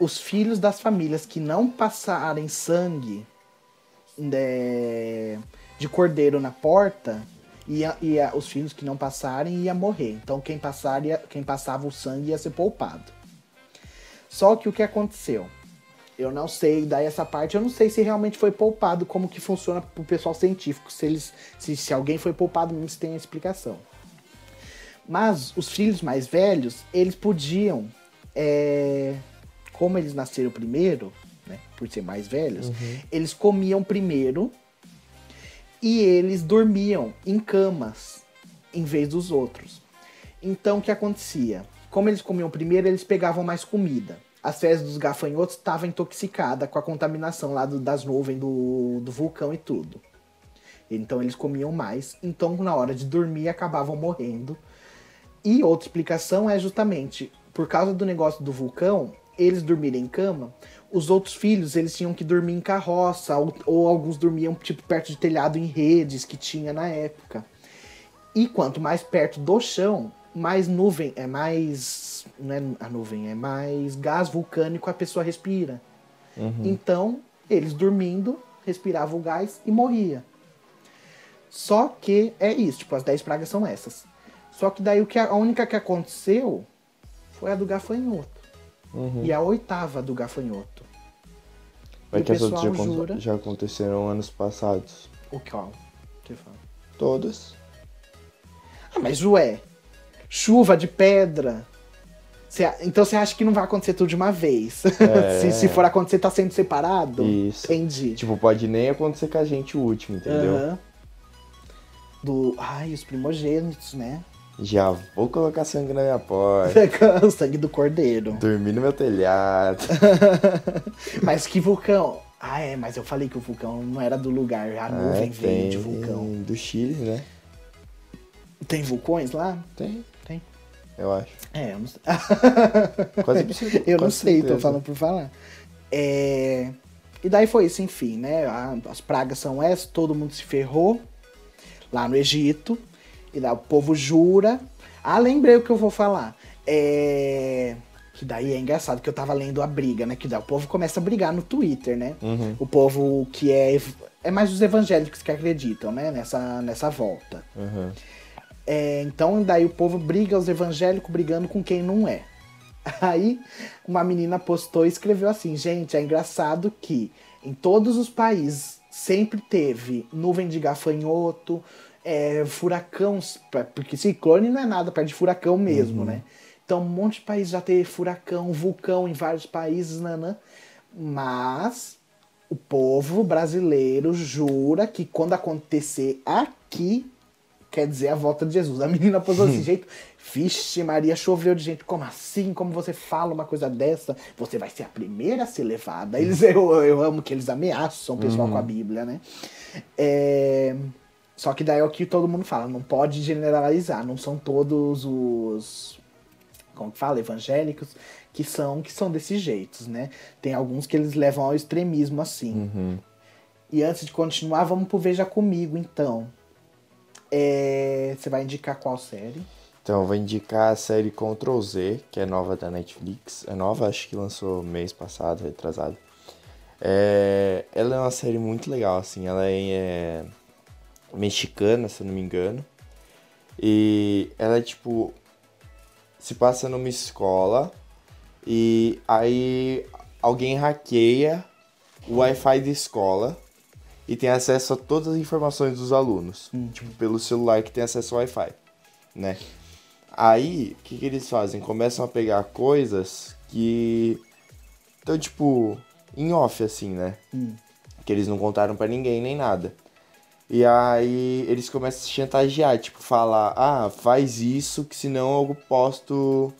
os filhos das famílias que não passarem sangue de, de cordeiro na porta, ia, ia, os filhos que não passarem ia morrer. Então quem, passar, ia, quem passava o sangue ia ser poupado. Só que o que aconteceu? Eu não sei, daí essa parte eu não sei se realmente foi poupado, como que funciona pro pessoal científico, se eles se, se alguém foi poupado, não se tem a explicação. Mas os filhos mais velhos, eles podiam, é, como eles nasceram primeiro, né, por ser mais velhos, eles comiam primeiro e eles dormiam em camas em vez dos outros. Então o que acontecia? Como eles comiam primeiro, eles pegavam mais comida. As fezes dos gafanhotos estavam intoxicadas com a contaminação lá do- das nuvens do, do vulcão e tudo. Então eles comiam mais. Então na hora de dormir acabavam morrendo. E outra explicação é justamente por causa do negócio do vulcão, eles dormirem em cama, os outros filhos eles tinham que dormir em carroça, ou, ou alguns dormiam tipo perto de telhado em redes que tinha na época. E quanto mais perto do chão, mais nuvem, é mais. Não é a nuvem, é mais gás vulcânico a pessoa respira. Então, eles dormindo, respiravam o gás e morria. Só que é isso, tipo, as 10 pragas são essas. Só que daí o que a única que aconteceu foi a do gafanhoto. E a oitava do gafanhoto. Mas E o que as outras já, jura- já aconteceram anos passados. O qual? Você fala. Todas. Ah, mas ué, chuva de pedra. Cê então você acha que não vai acontecer tudo de uma vez? É. se, se for acontecer, tá sendo separado? Isso. Entendi. Tipo, pode nem acontecer com a gente o último, entendeu? Aham. Do. Ai, os primogênitos, né? Já vou colocar sangue na minha porta. o sangue do cordeiro. Dormir no meu telhado. Mas que vulcão? Ah, é, mas eu falei que o vulcão não era do lugar. A nuvem É, veio de vulcão. Do Chile, né? Tem vulcões lá? Tem, Tem. eu acho. É, eu não sei. Quase absurdo. Eu não sei, tô certeza. falando por falar. É... E daí foi isso, enfim, né? As pragas são essas, todo mundo se ferrou lá no Egito. E daí o povo jura. Ah, lembrei o que eu vou falar. É... Que daí é engraçado que eu tava lendo a briga, né? Que daí o povo começa a brigar no Twitter, né? Uhum. O povo que é. É mais os evangélicos que acreditam, né? Nessa, nessa volta. Uhum. É, então, daí o povo briga, os evangélicos brigando com quem não é. Aí, uma menina postou e escreveu assim: gente, é engraçado que em todos os países sempre teve nuvem de gafanhoto, é, furacão, porque ciclone não é nada perto de furacão mesmo, né? Então, um monte de país já teve furacão, vulcão em vários países, nanã. Mas O povo brasileiro jura que quando acontecer aqui, quer dizer a volta de Jesus. A menina posou desse jeito. Vixe, Maria, choveu de gente. Como assim? Como você fala uma coisa dessa? Você vai ser a primeira a ser levada. Eles, eu, eu amo que eles ameaçam o pessoal com a Bíblia, né? É... Só que daí é o que todo mundo fala. Não pode generalizar. Não são todos os... Como que fala? Evangélicos que são que são desse jeitos, né? Tem alguns que eles levam ao extremismo assim. E antes de continuar, vamos pro Veja Comigo, então. É, Você vai indicar qual série? Então, eu vou indicar a série Ctrl Z, que é nova da Netflix. É nova, acho que lançou mês passado, retrasado. É... Ela é uma série muito legal, assim. Ela é mexicana, se eu não me engano. E ela é tipo. Se passa numa escola e aí alguém hackeia o Wi-Fi da escola e tem acesso a todas as informações dos alunos. Tipo, pelo celular que tem acesso ao Wi-Fi, né? Aí, o que, que eles fazem? Começam a pegar coisas que estão, tipo, em off, assim, né? Que eles não contaram pra ninguém nem nada. E aí eles começam a se chantagear, tipo, falar, ah, faz isso que senão eu posto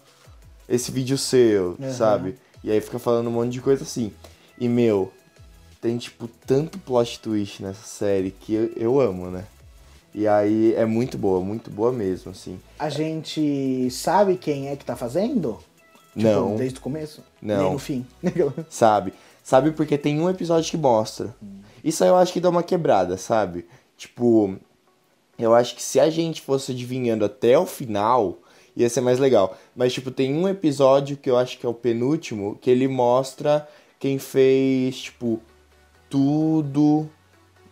esse vídeo seu, Aham. sabe? E aí fica falando um monte de coisa assim. E, meu, tem, tipo, tanto plot twist nessa série que eu, eu amo, né? E aí é muito boa, muito boa mesmo, assim. A gente sabe quem é que tá fazendo? Tipo, Não. Desde o começo? Não. Nem no fim. Sabe? Sabe porque tem um episódio que mostra. Isso aí eu acho que dá uma quebrada, sabe? Tipo, eu acho que se a gente fosse adivinhando até o final, ia ser mais legal. Mas, tipo, tem um episódio que eu acho que é o penúltimo, que ele mostra quem fez, tipo, tudo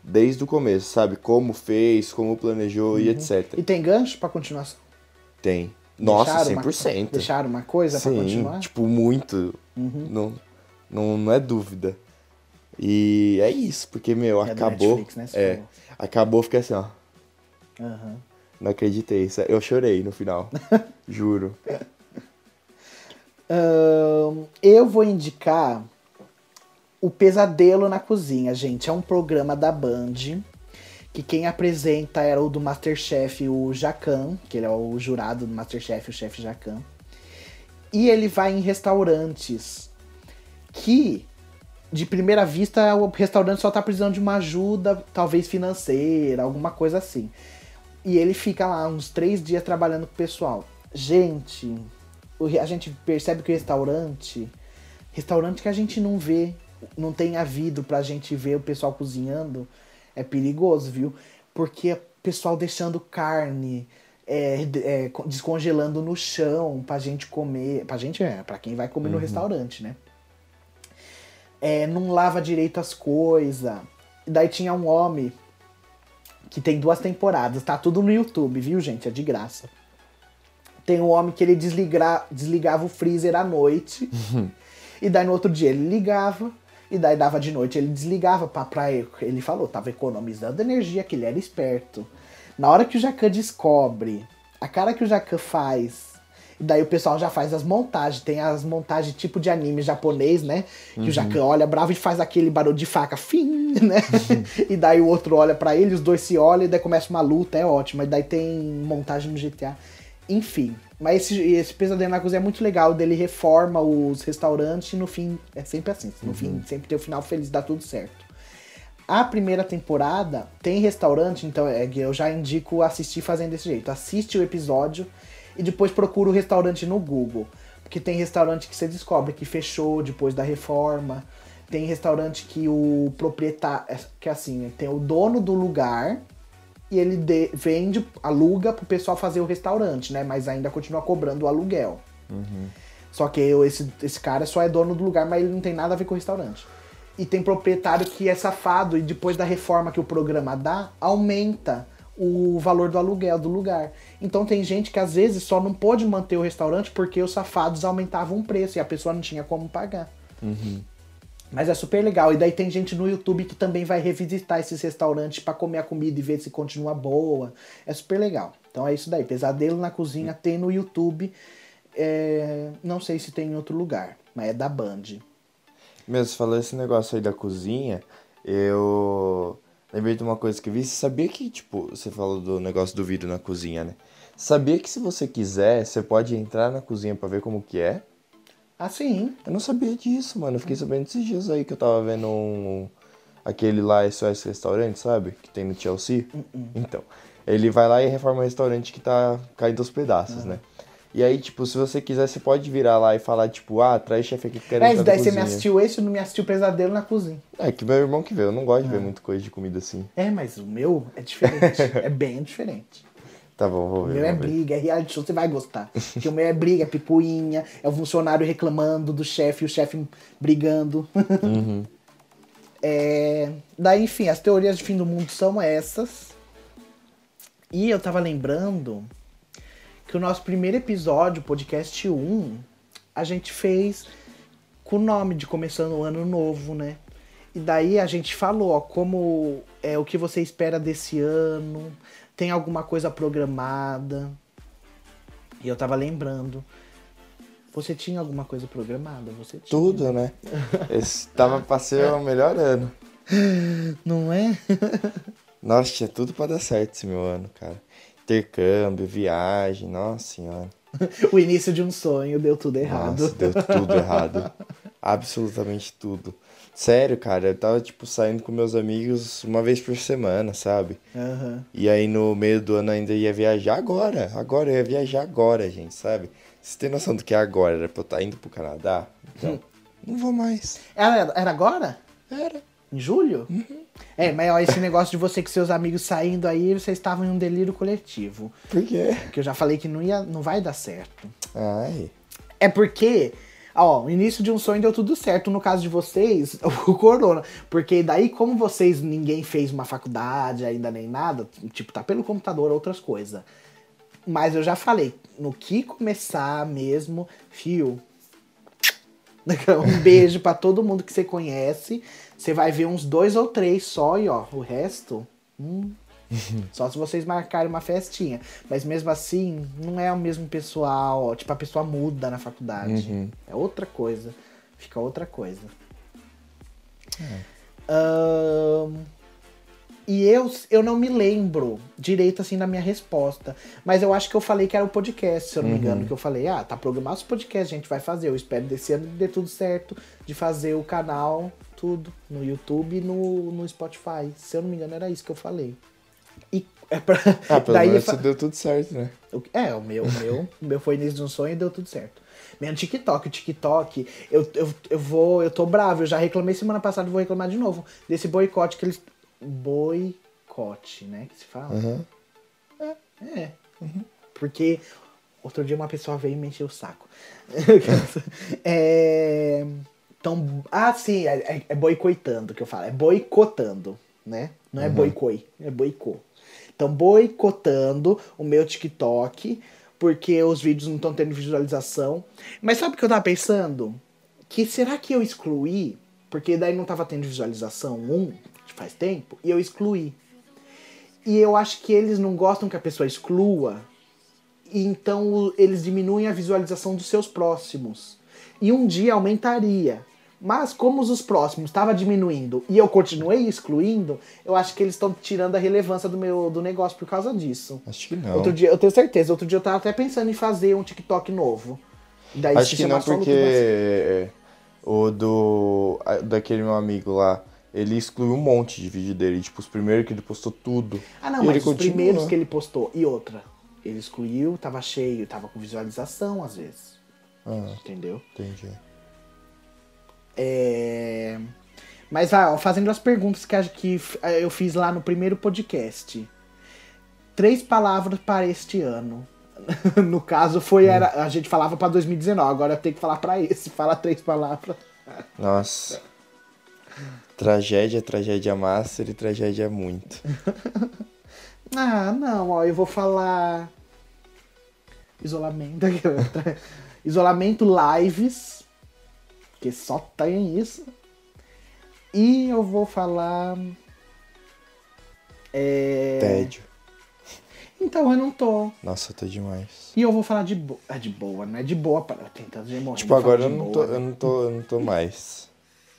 desde o começo, sabe? Como fez, como planejou e etc. e tem gancho pra continuação? Tem. Nossa, Deixaram uma- 100%. deixaram uma coisa pra Sim, continuar? Uhum. tipo, muito. Não, não, não é dúvida. E é isso, porque, meu, É acabou. Netflix, né, é, falou. acabou, fica assim, ó. Aham. Não acreditei. Sé- Eu chorei no final. Juro. Eu vou indicar o Pesadelo na Cozinha, gente. É um programa da Band que quem apresenta era o do Masterchef, o Jacan, que ele é o jurado do Masterchef, o chefe Jacan. E ele vai em restaurantes que, de primeira vista, o restaurante só tá precisando de uma ajuda, talvez financeira, alguma coisa assim. E ele fica lá uns três dias trabalhando com o pessoal. Gente, a gente percebe que o restaurante, restaurante que a gente não vê, não tem vidro pra gente ver o pessoal cozinhando, é perigoso, viu? Porque o pessoal deixando carne, é, é, co- descongelando no chão pra gente comer. Pra gente é, pra quem vai comer no restaurante, né? É, não lava direito as coisas. Daí tinha um homem que tem duas temporadas, tá tudo no YouTube, viu, gente? É de graça. Tem um homem que ele desliga, desligava o freezer à noite. e daí no outro dia ele ligava. E daí dava de noite, ele desligava pra, pra ele. Ele falou, tava economizando energia, que ele era esperto. Na hora que o Jacan descobre, a cara que o Jacan faz, e daí o pessoal já faz as montagens. Tem as montagens tipo de anime japonês, né? Que o Jacan olha bravo e faz aquele barulho de faca, fim, né? e daí o outro olha pra ele, os dois se olham e daí começa uma luta, é ótimo. E daí tem montagem no GTA. Enfim, mas esse, esse Pesadelo na Cozinha é muito legal, dele reforma os restaurantes e no fim é sempre assim. No fim, sempre tem o final feliz, dá tudo certo. A primeira temporada tem restaurante, então é, eu já indico assistir fazendo desse jeito. Assiste o episódio e depois procura o restaurante no Google. Porque tem restaurante que você descobre que fechou depois da reforma. Tem restaurante que o proprietário. Que assim, tem o dono do lugar e ele de- vende, aluga pro pessoal fazer o restaurante, né? Mas ainda continua cobrando o aluguel. Só que eu- esse, esse cara só é dono do lugar, mas ele não tem nada a ver com o restaurante. E tem proprietário que é safado e depois da reforma que o programa dá, aumenta o valor do aluguel do lugar. Então tem gente que às vezes só não pôde manter o restaurante porque os safados aumentavam o preço e a pessoa não tinha como pagar. Mas é super legal. E daí tem gente no YouTube que também vai revisitar esses restaurantes pra comer a comida e ver se continua boa. É super legal. Então é isso daí. Pesadelo na Cozinha tem no YouTube. É, Não sei se tem em outro lugar, mas é da Band. Mesmo, você falou esse negócio aí da cozinha, eu lembrei de uma coisa que eu vi. Você sabia que, tipo, você falou do negócio do vidro na cozinha, né? Sabia que se você quiser, você pode entrar na cozinha pra ver como que é? Ah, sim. Eu não sabia disso, mano. Eu fiquei sabendo esses dias aí que eu tava vendo um. Aquele lá, SOS Restaurante, sabe? Que tem no Chelsea. Então. Ele vai lá e reforma o restaurante que tá caindo aos pedaços, né? E aí, tipo, se você quiser, você pode virar lá e falar, tipo, ah, traz chefe aqui que quero É, isso daí você me assistiu esse não me assistiu Pesadelo na Cozinha. É, que meu irmão que vê. Eu não gosto de ver muita coisa de comida assim. É, mas o meu é diferente. é bem diferente. Tá bom, vou O ver. meu é ver. briga, é reality show, você vai gostar. Porque o meu é briga, é picuinha, é o funcionário reclamando do chefe o chefe brigando. Uhum. É, Daí, enfim, as teorias de fim do mundo são essas. E eu tava lembrando que o nosso primeiro episódio, podcast 1, a gente fez com o nome de Começando o Ano Novo, né? E daí a gente falou, ó, como é o que você espera desse ano, tem alguma coisa programada. E eu tava lembrando. Você tinha alguma coisa programada? Você tinha. Tudo, né? Esse tava pra ser o melhor ano. Não é? Nossa, tinha tudo pra dar certo esse meu ano, cara. Intercâmbio, viagem, nossa senhora. o início de um sonho deu tudo errado. Nossa, deu tudo errado. Absolutamente tudo. Sério, cara, eu tava, tipo, saindo com meus amigos uma vez por semana, sabe? Aham. E aí no meio do ano ainda ia viajar agora. Agora, eu ia viajar agora, gente, sabe? Vocês têm noção do que é agora? Era pra eu estar indo pro Canadá? Então, não vou mais. Era, era agora? Era. Em julho? É, mas ó, esse negócio de você com seus amigos saindo aí, vocês estavam em um delírio coletivo. Por quê? Que eu já falei que não, ia, não vai dar certo. Ai. É porque, ó, o início de um sonho deu tudo certo. No caso de vocês, o corona. Porque daí, como vocês, ninguém fez uma faculdade ainda nem nada, tipo, tá pelo computador, outras coisas. Mas eu já falei, no que começar mesmo, fio. Um beijo pra todo mundo que você conhece. Você vai ver uns dois ou três só e ó, o resto. hum, só se vocês marcarem uma festinha. Mas mesmo assim, não é o mesmo pessoal. ó, Tipo, a pessoa muda na faculdade. Uhum. É outra coisa. Fica outra coisa. Ahn, e eu, eu não me lembro direito assim da minha resposta. Mas eu acho que eu falei que era o podcast, se eu não me engano. Que eu falei, ah, tá programado os podcasts, a gente vai fazer. Eu espero desse ano dê tudo certo. De fazer o canal, tudo. No YouTube e no, no Spotify. Se eu não me engano, era isso que eu falei. E é pra. Ah, pelo daí menos fa- deu tudo certo, né? o- É, o meu, o meu, o meu foi início de um sonho e deu tudo certo. Mesmo TikTok, o TikTok, eu, eu, eu vou, eu tô bravo, eu já reclamei semana passada e vou reclamar de novo. Desse boicote que eles. Boicote, né? Que se fala? Aham. É. Porque outro dia uma pessoa veio e me encheu o saco. é. Então, ah, sim, é, é- é boicotando que eu falo. É boicotando, né? Não é boicoi, é boicô. Então, boicotando o meu TikTok, porque os vídeos não estão tendo visualização. Mas sabe o que eu tava pensando? Que será que eu excluí? Porque daí não tava tendo visualização um, faz tempo, e eu excluí. E eu acho que eles não gostam que a pessoa exclua, e então eles diminuem a visualização dos seus próximos. E um dia aumentaria. Mas como os próximos estava diminuindo e eu continuei excluindo, eu acho que eles estão tirando a relevância do meu do negócio por causa disso. Acho que não. Outro dia, eu tenho certeza, outro dia eu tava até pensando em fazer um TikTok novo. Daí Acho que não, porque o do. daquele meu amigo lá, ele excluiu um monte de vídeo dele. Tipo, os primeiros que ele postou tudo. Ah, não, E mas os continua. primeiros que ele postou. E outra, ele excluiu, tava cheio, tava com visualização às vezes. Ah, Entendeu? entendi. É... Mas vai, ó, fazendo as perguntas que, que f- eu fiz lá no primeiro podcast. Três palavras para este ano. no caso, foi era, a gente falava para 2019, agora eu tenho que falar para esse. Fala três palavras. Nossa. Tragédia, tragédia master e tragédia muito. Ah, não, ó, eu vou falar. Isolamento. Isolamento lives. Que só tem isso. E eu vou falar. É... Tédio. Então eu não tô. Nossa, eu tô demais. E eu vou falar de boa. É de boa, não é de boa para tentando de morrer. Tipo, agora eu não, boa, tô, né? eu, não tô, eu não tô mais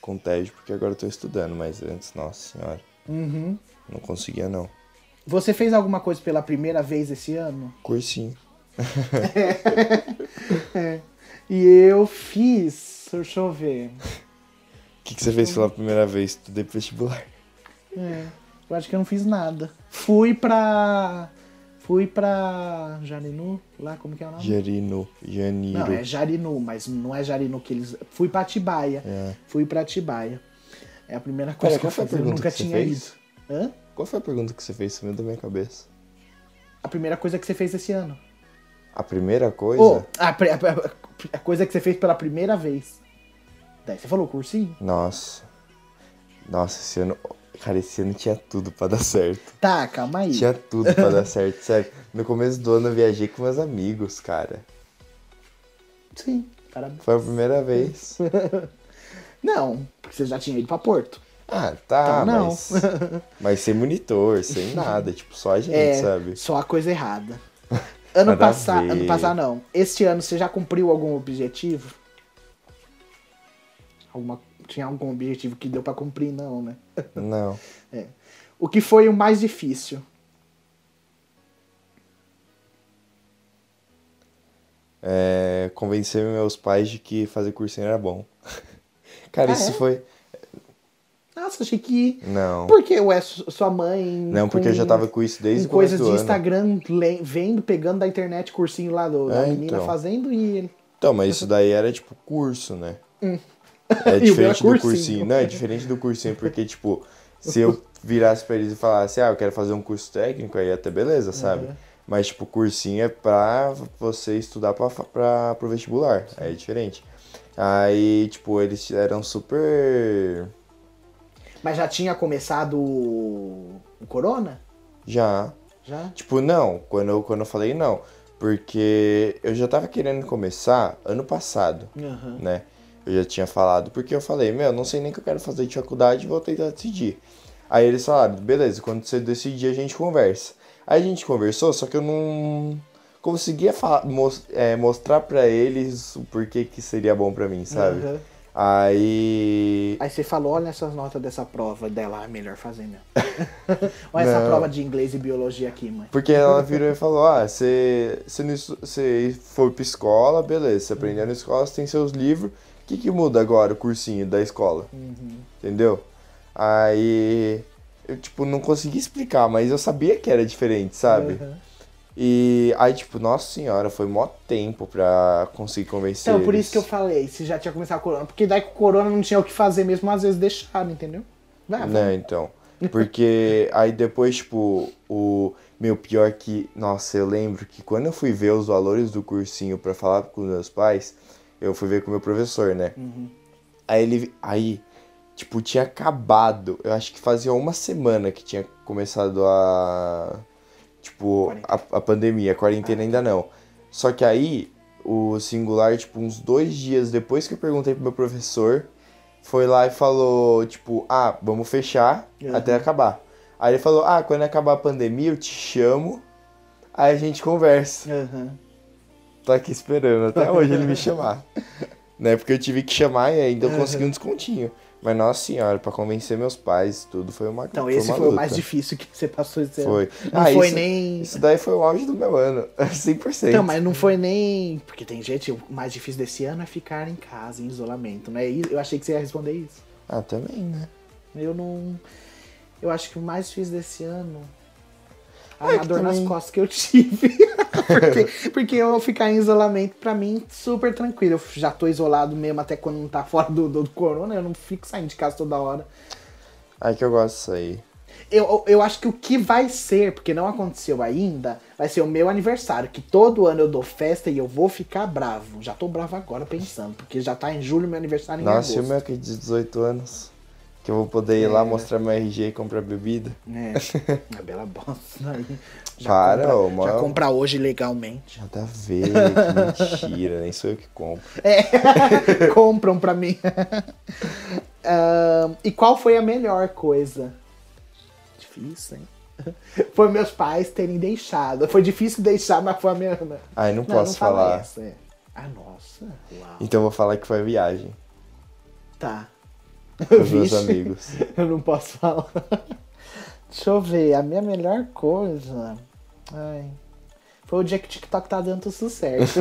com tédio, porque agora eu tô estudando, mas antes, nossa senhora, Uhum. não conseguia não. Você fez alguma coisa pela primeira vez esse ano? Cursinho. E eu fiz. Deixa eu ver. O que, que você fez pela primeira vez? Estudei pro vestibular. É, eu acho que eu não fiz nada. Fui pra. Fui pra. Jarinu? Lá, como que é o nome? Jarino, Janiro. Não, é Jarinu, mas não é Jarinu que eles. Fui pra Atibaia. É. Fui pra Atibaia. É a primeira coisa Pera, que eu fiz. Eu nunca tinha fez? ido. Hã? Qual foi a pergunta que você fez? Sumiu da minha cabeça. A primeira coisa que você fez esse ano. A primeira coisa? Pri- a- a- a coisa que você fez pela primeira vez. Daí você falou cursinho? Nossa. Nossa, esse ano. Cara, esse ano tinha tudo pra dar certo. Tá, calma aí. Tinha tudo pra dar certo, sério. No começo do ano eu viajei com meus amigos, cara. Sim, parabéns. Foi a primeira vez. Não, porque você já tinha ido pra Porto. Ah, tá, Então, não. mas. Mas sem monitor, sem nada, tipo, só a gente, É, sabe? só a coisa errada. Ano passado, ano passado não. Este ano você já cumpriu algum objetivo? Alguma, tinha algum objetivo que deu pra cumprir não, né? Não. É. O que foi o mais difícil? É, convencer meus pais de que fazer cursinho era bom. Cara, Ah, isso é? foi. Nossa, achei que Não. porque ué, su- sua mãe Não, porque eu já tava com isso desde o coisas de. Instagram le- vendo, pegando da internet cursinho lá do, da É, menina então. fazendo e Então, mas isso daí era tipo curso, né? Hum. É diferente do cursinho. Não, é diferente do cursinho, porque, tipo, se eu virasse pra eles e falasse, ah, eu quero fazer um curso técnico, aí até beleza, sabe? Uhum. Mas, tipo, cursinho é pra você estudar pra, pra, pro vestibular. Aí é diferente. Aí, tipo, eles eram super. Mas já tinha começado o, o corona? Já. Já? Tipo, não. Quando eu, quando eu falei não. Porque eu já tava querendo começar ano passado. Aham. né? Eu já tinha falado, porque eu falei, meu, não sei nem o que eu quero fazer de faculdade, vou tentar decidir. Aí eles falaram, beleza, quando você decidir a gente conversa. Aí a gente conversou, só que eu não conseguia é, mostrar pra eles o porquê que seria bom pra mim, sabe? Aham. Aí. Aí você falou, olha essas notas dessa prova dela, é melhor fazer mesmo. olha essa Não. prova de inglês e biologia aqui, mãe. Porque ela virou e falou: Ah, você, você, não você foi pra escola, beleza, você aprendeu na escola, você tem seus livros. O que, que muda agora o cursinho da escola? Entendeu? Aí eu, tipo, não consegui explicar, mas eu sabia que era diferente, sabe? Aham. E aí, tipo, nossa senhora, foi mó tempo pra conseguir convencer. Então, por eles. isso que eu falei, se já tinha começado a corona. Porque daí com o corona não tinha o que fazer mesmo, às vezes deixaram, entendeu? Vai, vai. Né, então. Porque aí depois, tipo, o meu pior que. Nossa, eu lembro que quando eu fui ver os valores do cursinho pra falar com os meus pais, eu fui ver com o meu professor, né? Aí ele. Aí, tipo, tinha acabado. Eu acho que fazia uma semana que tinha começado a. Tipo, a, a pandemia, a quarentena ainda não. Só que aí, o singular, tipo, uns dois dias depois que eu perguntei pro meu professor, foi lá e falou, tipo, ah, vamos fechar Uhum. até acabar. Aí ele falou, ah, quando acabar a pandemia eu te chamo, aí a gente conversa. Aham. Tô aqui esperando até hoje ele me chamar. né? Porque eu tive que chamar e ainda eu consegui um descontinho. Mas, nossa senhora, pra convencer meus pais, tudo foi uma Então, foi esse uma foi o luta. mais difícil que você passou esse ano. Foi. Não Ah, foi isso- nem. Isso daí foi o auge do meu ano, 100%. Então, mas não foi nem. Porque tem gente, o mais difícil desse ano é ficar em casa, em isolamento, né? E Eu achei que você ia responder isso. Ah, também, né? Eu não. Eu acho que o mais difícil desse ano. É A que dor nas costas que eu tive. porque, porque eu ficar em isolamento, pra mim, super tranquilo. Eu já tô isolado mesmo até quando não tá fora do, do, do corona, eu não fico saindo de casa toda hora. Ai, que eu gosto disso aí. Eu, eu- acho que o que vai ser, porque não aconteceu ainda, vai ser o meu aniversário. Que todo ano eu dou festa e eu vou ficar bravo. Já tô bravo agora pensando, porque já tá em julho meu aniversário em Nossa, e o agosto. meu aqui de 18 anos? Que eu vou poder ir É. lá mostrar meu RG e comprar bebida. É, uma bela bosta aí. Já Para, compra, ô, já mano. compra hoje legalmente. Nada a ver, que mentira, nem sou eu que compro. É, compram pra mim. Ahn, e qual foi a melhor coisa? Difícil, hein? Foi meus pais terem deixado. Foi difícil deixar, mas foi a minha. Não, Ai, não posso fala falar. essa, é. Ah, nossa. Uau. Então eu vou falar que foi a viagem. Tá. os meus amigos. Eu não posso falar. Deixa eu ver, a minha melhor coisa. Ai. Foi o dia que o TikTok tá dando tudo certo.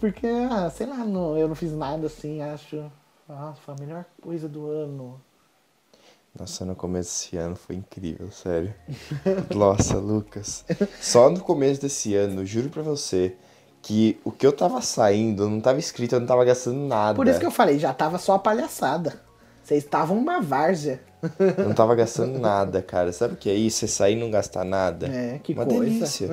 Porque, ah, sei lá, não, eu não fiz nada assim, acho. Nossa, foi a melhor coisa do ano. Nossa, no começo desse ano foi incrível, sério. Nossa, Lucas. Só no começo desse ano, juro pra você, que o que eu tava saindo não tava escrito, eu não tava gastando nada. Por isso que eu falei, já tava só a palhaçada. Vocês estavam uma várzea. Eu não tava gastando nada, cara. Sabe o que é isso? Você sair e não gastar nada? É, que Uma coisa. delícia.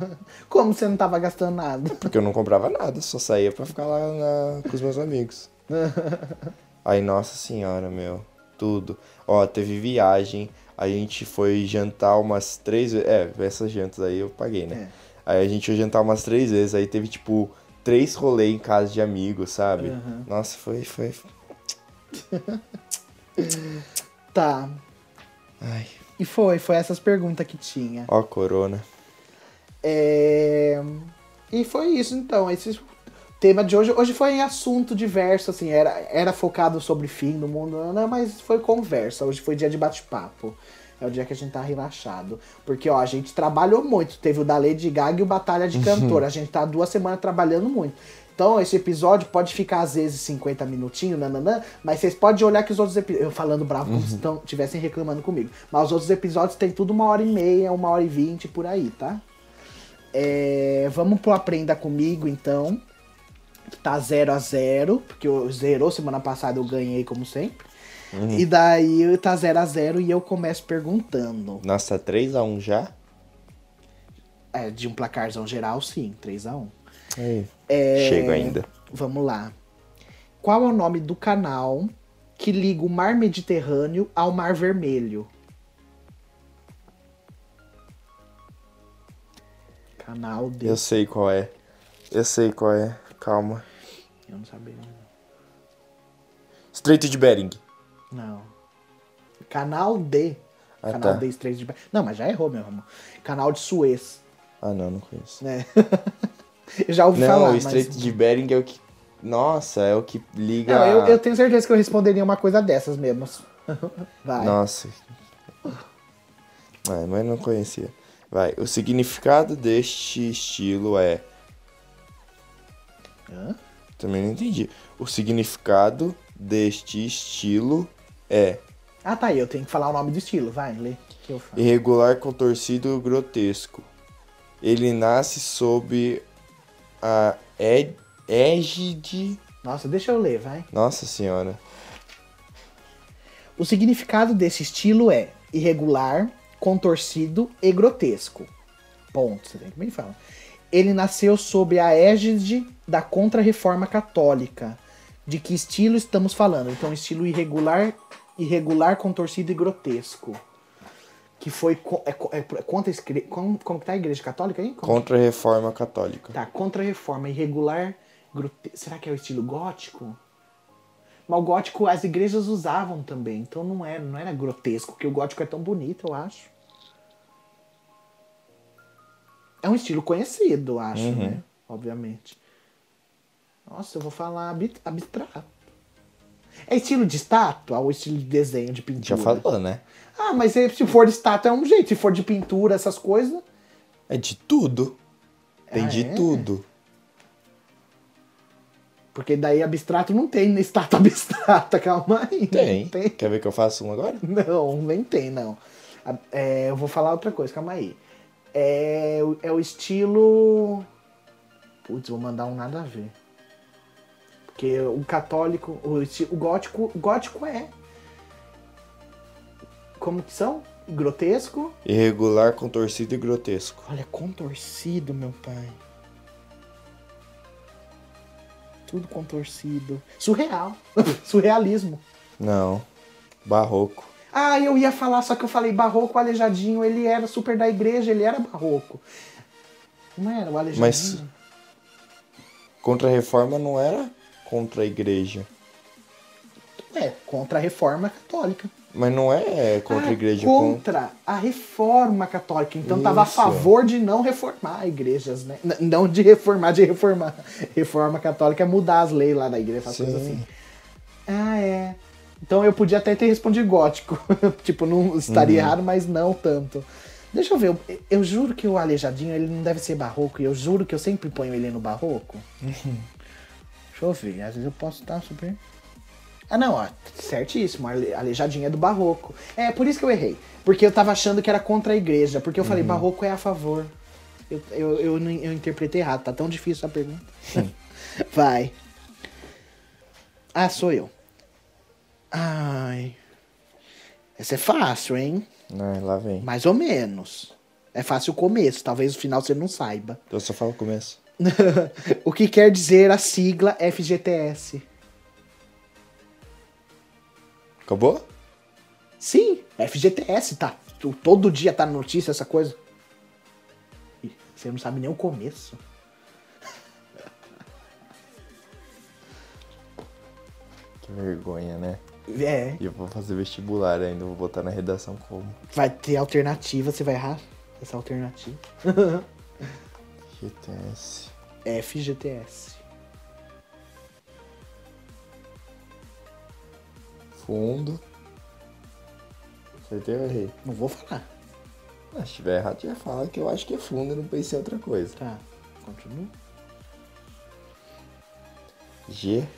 Como você não tava gastando nada? Porque eu não comprava nada, só saía pra ficar lá na- com os meus amigos. Aí, nossa senhora, meu. Tudo. Ó, teve viagem. A gente foi jantar umas três vezes. É, essas jantas aí eu paguei, né? Aí a gente foi jantar umas três vezes. Aí teve, tipo, três rolês em casa de amigos, sabe? Uhum. Nossa, foi, foi. Tá. Ai, E foi, foi essas perguntas que tinha. ó, corona. É... E foi isso, então. Esse tema de hoje. Hoje foi em assunto diverso, assim. Era, era focado sobre fim do mundo, né, mas foi conversa. Hoje foi dia de bate-papo. É o dia que a gente tá relaxado. Porque, ó, a gente trabalhou muito. Teve o da Lady Gaga e o Batalha de Cantor. a gente tá duas semanas trabalhando muito. Então, esse episódio pode ficar às vezes 50 minutinhos, nananã, mas vocês podem olhar que os outros episódios. Eu falando bravo como se estivessem reclamando comigo. Mas os outros episódios tem tudo uma hora e meia, uma hora e vinte por aí, tá? É, vamos pro Aprenda Comigo, então. Que tá 0 a 0 porque eu zerou semana passada, eu ganhei como sempre. E daí tá 0 a 0 e eu começo perguntando. Nossa, 3x1 já? É, de um placarzão geral, sim, 3 a 1 Aí. É, Chego ainda. Vamos lá. Qual é o nome do canal que liga o Mar Mediterrâneo ao Mar Vermelho? Canal de. Eu sei qual é. Eu sei qual é. Calma. Eu não sabia. Estreito de Bering. Não. Canal D. Ah, Canal tá. D Estreito de Be- Não, mas já errou, meu irmão. Canal de Suez. Ah, não, não conheço. Eu já ouvi Não, falar. o mas- Estreito de Bering é o que. Nossa, é o que liga. Não, eu, eu tenho certeza que eu responderia uma coisa dessas mesmo. Vai. Nossa. É, mas não conhecia. Vai. O significado deste estilo é. Hã? Também não entendi. O significado deste estilo é Ah, tá aí. Eu tenho que falar o nome do estilo. Vai, lê. Que eu falo. irregular, contorcido, grotesco. Ele nasce sob a égide. Nossa, deixa eu ler, vai. Nossa senhora. O significado desse estilo é irregular, contorcido e grotesco. Ponto. Você tem que me falar. Ele nasceu sob a égide da Contra-Reforma Católica. De que estilo estamos falando? Então, estilo irregular, irregular, contorcido e grotesco. Que foi co- é, co- é, contra a como, como que tá a igreja católica aí? Como- Contra a reforma católica. Tá, contra-reforma, irregular, grote... será que é o estilo gótico? Mas o gótico as igrejas usavam também, então não era, não era grotesco, porque o gótico é tão bonito, eu acho. É um estilo conhecido, eu acho, né? Obviamente. Nossa, eu vou falar abstrato. É estilo de estátua ou estilo de desenho de pintura? Já falou, né? Ah, mas se se for de estátua é um jeito, se for de pintura, essas coisas. É de tudo. Tem Ah, de é? tudo. Porque daí abstrato não tem estátua abstrata, calma aí. Tem. Tem. Quer ver que eu faço um agora? Não, nem tem, não. A- é, eu vou falar outra coisa, calma aí. É, é o estilo. Putz, vou mandar um nada a ver. Porque o católico, o, o gótico, o gótico é. Como que são? Grotesco. Irregular, contorcido e grotesco. Olha, contorcido, meu pai. Tudo contorcido. Surreal. Surrealismo. Não. Barroco. Ah, eu ia falar, só que eu falei barroco, o aleijadinho, ele era super da igreja, ele era barroco. Não era o aleijadinho? Mas- Contra a reforma não era contra a igreja. É, contra a reforma católica. Mas não é contra Ah, a igreja. com- Contra a reforma católica. Então tava a favor de não reformar igrejas, né? Não de reformar, de reformar. Reforma católica é mudar as leis lá da igreja, essas Sim. coisas assim. Ah, é. Então eu podia até ter respondido gótico. tipo, não estaria errado, mas não tanto. Deixa eu ver, eu, eu juro que o Aleijadinho ele não deve ser barroco, e eu juro que eu sempre ponho ele no barroco. Deixa eu ver, às vezes eu posso estar super. Ah, não, ó, certíssimo, Ale- Aleijadinho é do barroco. É, por isso que eu errei. Porque eu tava achando que era contra a igreja, porque eu falei, barroco é a favor. Eu, eu, eu, não- eu interpretei errado, tá tão difícil essa pergunta. Vai. Ah, sou eu. Ai. Essa é fácil, hein? Ai, lá vem. Mais ou menos. É fácil o começo, talvez o final você não saiba. Eu só falo o começo. o que quer dizer a sigla FGTS? Acabou? Sim, FGTS, tá. Todo dia tá na notícia essa coisa. Você não sabe nem o começo. Que vergonha, né? É, E eu vou fazer vestibular ainda, vou botar na redação como. vai ter alternativa, você vai errar essa alternativa. GTS. FGTS. Fundo. Acertei ou errei? Não vou falar. Ah, se tiver errado, já fala que eu acho que é fundo, eu não pensei em outra coisa. Tá, continua. GTS.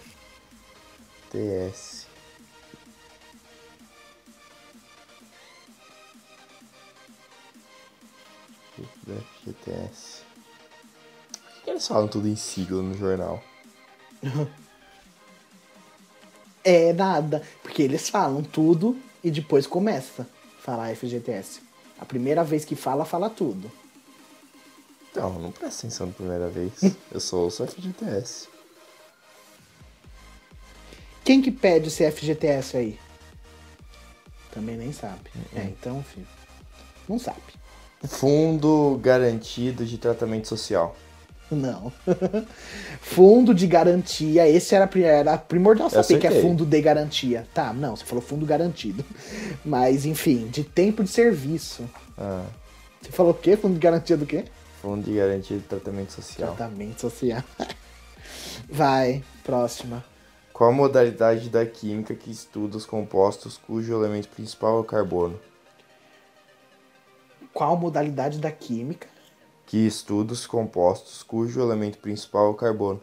GTS. Que eles falam tudo em sigla no jornal? É nada, porque eles falam tudo e depois começa a falar FGTS. A primeira vez que fala, fala tudo. Então, não presta atenção na primeira vez. Eu sou o FGTS. Quem que pede esse FGTS aí? Também nem sabe. É, então, filho. Não sabe. Fundo Garantido de Tratamento Social. Não. fundo de garantia, esse era, era primordial saber que é fundo de garantia. Tá, não, você falou fundo garantido. Mas, enfim, de tempo de serviço. Ah, Você falou o quê? Fundo de garantia do quê? Fundo de Garantia de Tratamento Social. Tratamento social. Vai, próxima. Qual a modalidade da química que estuda os compostos cujo elemento principal é o carbono? Qual modalidade da química? Que estuda os compostos cujo elemento principal é o carbono.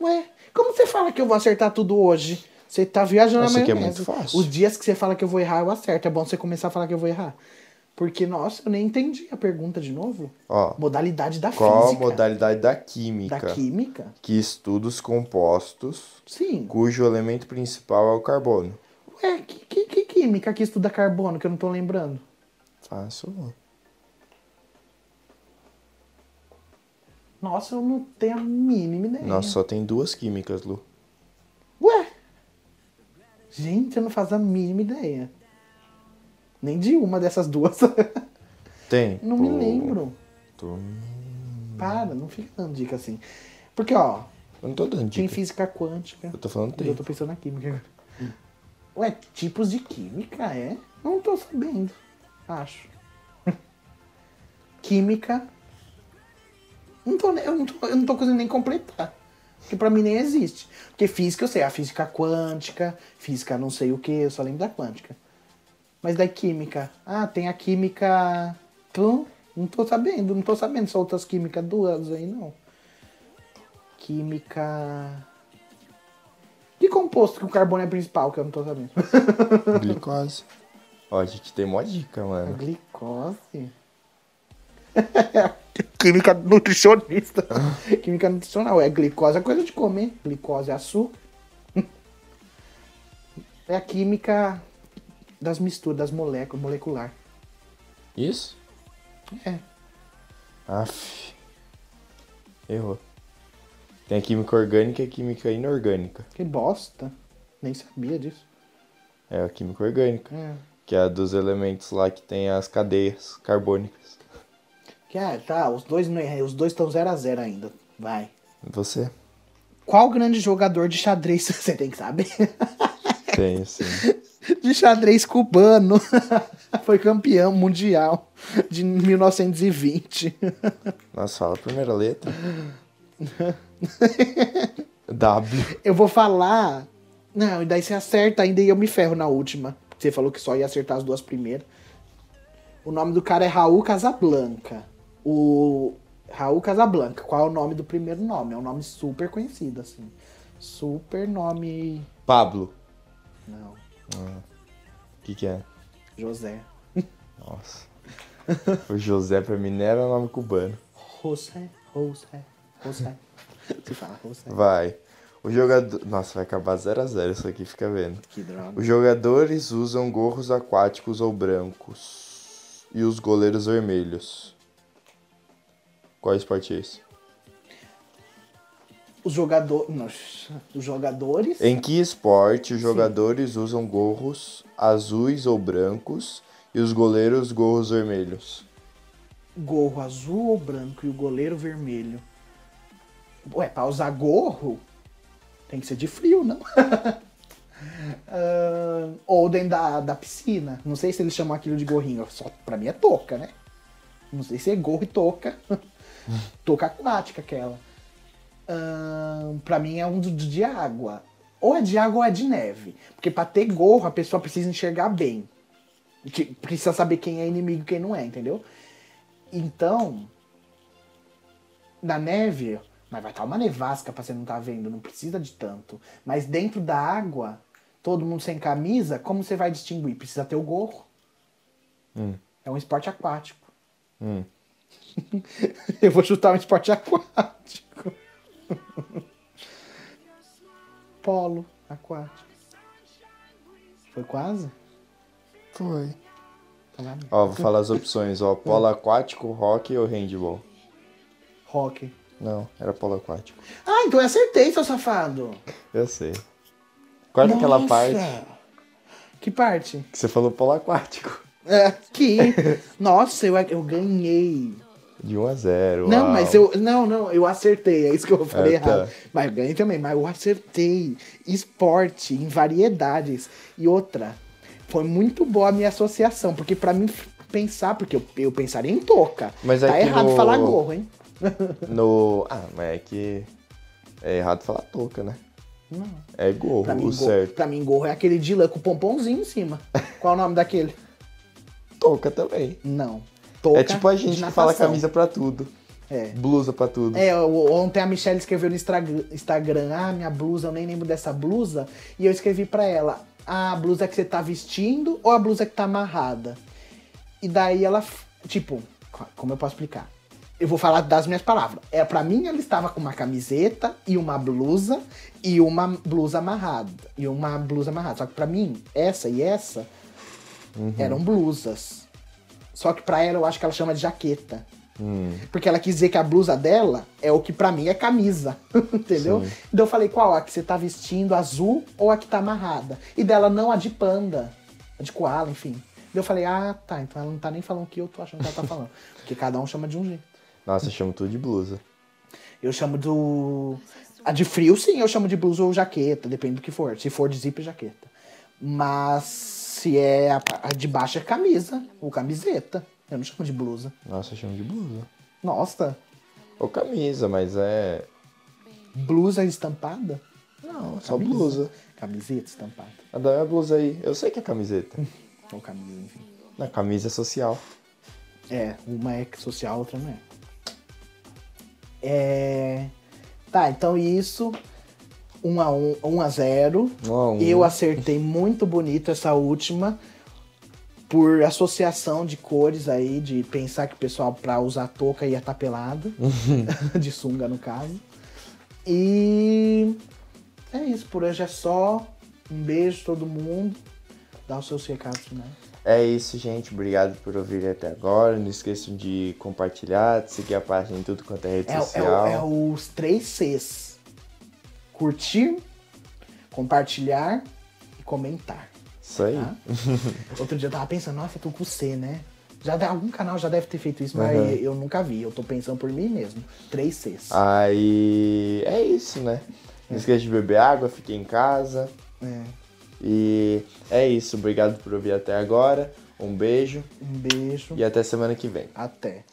Ué, como você fala que eu vou acertar tudo hoje? Você tá viajando Isso na aqui é muito fácil. Os dias que você fala que eu vou errar, eu acerto. É bom você começar a falar que eu vou errar. Porque, nossa, eu nem entendi a pergunta de novo. Ó, Modalidade da qual a física. modalidade da química Da química? que estuda os compostos Sim. cujo elemento principal é o carbono? Ué, que, que, que química que estuda carbono que eu não tô lembrando? Fácil. Nossa, eu não tenho a mínima ideia. Nossa, só tem duas químicas, Lu. Ué? Gente, eu não faço a mínima ideia. Nem de uma dessas duas. Tem. não me lembro. tô- Para, não fica dando dica assim. Porque, ó, Eu não tô dando tem dica. física quântica. Eu tô falando Eu tô pensando na química agora. Ué, tipos de química, é? Não tô sabendo. Acho. química. Não tô, eu, não tô, eu não tô conseguindo nem completar. Porque pra mim nem existe. Porque física eu sei, a física quântica, física não sei o que, eu só lembro da quântica. Mas da química. Ah, tem a química. Pum, não tô sabendo, não tô sabendo se outras químicas duas aí, não. Química. Que composto que o carbono é principal, que eu não tô sabendo? Glicose. Ó, a gente tem mó dica, A mano. glicose. Química nutricionista. Química nutricional. É glicose, é coisa de comer. Glicose é açúcar. É a química das misturas, das moléculas, molecular. Isso? É. Aff. Errou. Tem a química orgânica e a química inorgânica. Que bosta. Nem sabia disso. É a química orgânica. É. Que é a dos elementos lá que tem as cadeias carbônicas. Que, ah, tá, os dois os dois estão 0 a 0 ainda. Vai. Você? Qual grande jogador de xadrez você tem que saber? Tem, sim. de xadrez cubano. Foi campeão mundial de 1920. Nossa, fala a primeira letra. W. Eu vou falar Não, e daí você acerta ainda e eu me ferro na última. Você falou que só ia acertar as duas primeiras. O nome do cara é Raul Casablanca. O Raul Casablanca. Qual é o nome do primeiro nome? É um nome super conhecido, assim. Super nome. Pablo. Não. O que que é? José. Nossa. o José pra mim não era nome cubano. José, José, José. Você fala José. Vai. O jogador. Nossa, vai acabar 0x0 isso aqui, fica vendo. Que droga. Os jogadores usam gorros aquáticos ou brancos. E os goleiros vermelhos. Qual esporte é esse? Os jogadores. Os jogadores. Em que esporte os jogadores usam gorros azuis ou brancos e os goleiros gorros vermelhos? gorro azul ou branco e o goleiro vermelho. Ué, pra usar gorro, tem que ser de frio, não? Ah, ou dentro da, da piscina. Não sei se eles chamam aquilo de gorrinho. Só pra mim é touca, né? Não sei se é gorro e touca. touca aquática aquela. Ah, pra mim é um do- de água. Ou é de água ou é de neve. Porque pra ter gorro, a pessoa precisa enxergar bem. Precisa saber quem é inimigo e quem não é, entendeu? Então, na neve, mas vai estar uma nevasca pra você não tá vendo, não precisa de tanto. Mas dentro da água, todo mundo sem camisa, como você vai distinguir? Precisa ter o gorro. Hum. É um esporte aquático. Hum. Eu vou chutar um esporte aquático. Polo aquático. Foi quase? Foi. Tá. Ó, vou falar as opções, ó. Polo aquático, hockey ou handball? Hockey. Não, era polo aquático. Ah, então eu acertei, seu safado. Eu sei. Qual era aquela Nossa! parte Que parte? que você falou polo aquático? É, Aqui. Nossa, eu, eu ganhei. De 1 a 0. Não, uau. mas eu. Não, não, eu acertei. É isso que eu falei Ah, tá. errado. Mas eu ganhei também, mas eu acertei. Esporte, em variedades. E outra, foi muito boa a minha associação, porque pra mim pensar, porque eu, eu pensaria em touca. Mas tá é que errado no- falar gorro, hein? No. Ah, mas é que. É errado falar touca, né? Não. É gorro, Pra mim, o gorro, certo. pra mim, gorro é aquele de lã com pompomzinho em cima. Qual é o nome daquele? Touca também. Não. Touca é tipo a gente que fala camisa pra tudo. É. Blusa pra tudo. É, ontem a Michelle escreveu no Instagram, ah, minha blusa, eu nem lembro dessa blusa. E eu escrevi pra ela, "Ah, a blusa que você tá vestindo ou a blusa que tá amarrada? E daí ela, tipo, co- como eu posso explicar? Eu vou falar das minhas palavras. É, pra mim, ela estava com uma camiseta e uma blusa e uma blusa amarrada. E uma blusa amarrada. Só que pra mim, essa e essa eram blusas. Só que pra ela, eu acho que ela chama de jaqueta. Hum, Porque ela quis dizer que a blusa dela é o que pra mim é camisa. Entendeu? Sim. Então eu falei, qual? A que você tá vestindo azul ou a que tá amarrada? E dela, não, a de panda. A de koala, enfim. Daí eu falei, ah, tá. Então ela não tá nem falando o que eu tô achando que ela tá falando. Porque cada um chama de um jeito. Nossa, eu chamo tudo de blusa. Eu chamo do. A de frio, sim, eu chamo de blusa ou jaqueta, depende do que for. Se for de zíper, jaqueta. Mas se é a, a de baixo é camisa ou camiseta. Eu não chamo de blusa. Nossa, eu chamo de blusa. Nossa, Ou camisa, mas é. blusa estampada? Não, só Camisa. blusa. Camiseta estampada. A da minha blusa aí. Eu sei que é camiseta. Ou camisa, enfim. Na camisa é social. É, uma é social, outra não é. É. Tá, então isso. 1 a 1, 1 a 0. Um a um. Eu acertei muito bonito essa última. Por associação de cores aí, de pensar que o pessoal pra usar touca ia estar pelado. de sunga, no caso. E. É isso, por hoje é só. Um beijo todo mundo. Dá os seus recados finais. É isso, gente. Obrigado por ouvir até agora. Não esqueçam de compartilhar, de seguir a página em tudo quanto é rede É, é, social. o- é os três Cs: curtir, compartilhar e comentar. Isso aí. Tá? Outro dia eu tava pensando, nossa, eu tô com C, né? Já algum canal já deve ter feito isso, mas Uhum. eu nunca vi. Eu tô pensando por mim mesmo. Três Cs. Aí é isso, né? Não esqueça de beber água, fique em casa. É. E é isso. Obrigado por ouvir até agora. Um beijo Um beijo. e até semana que vem. Até.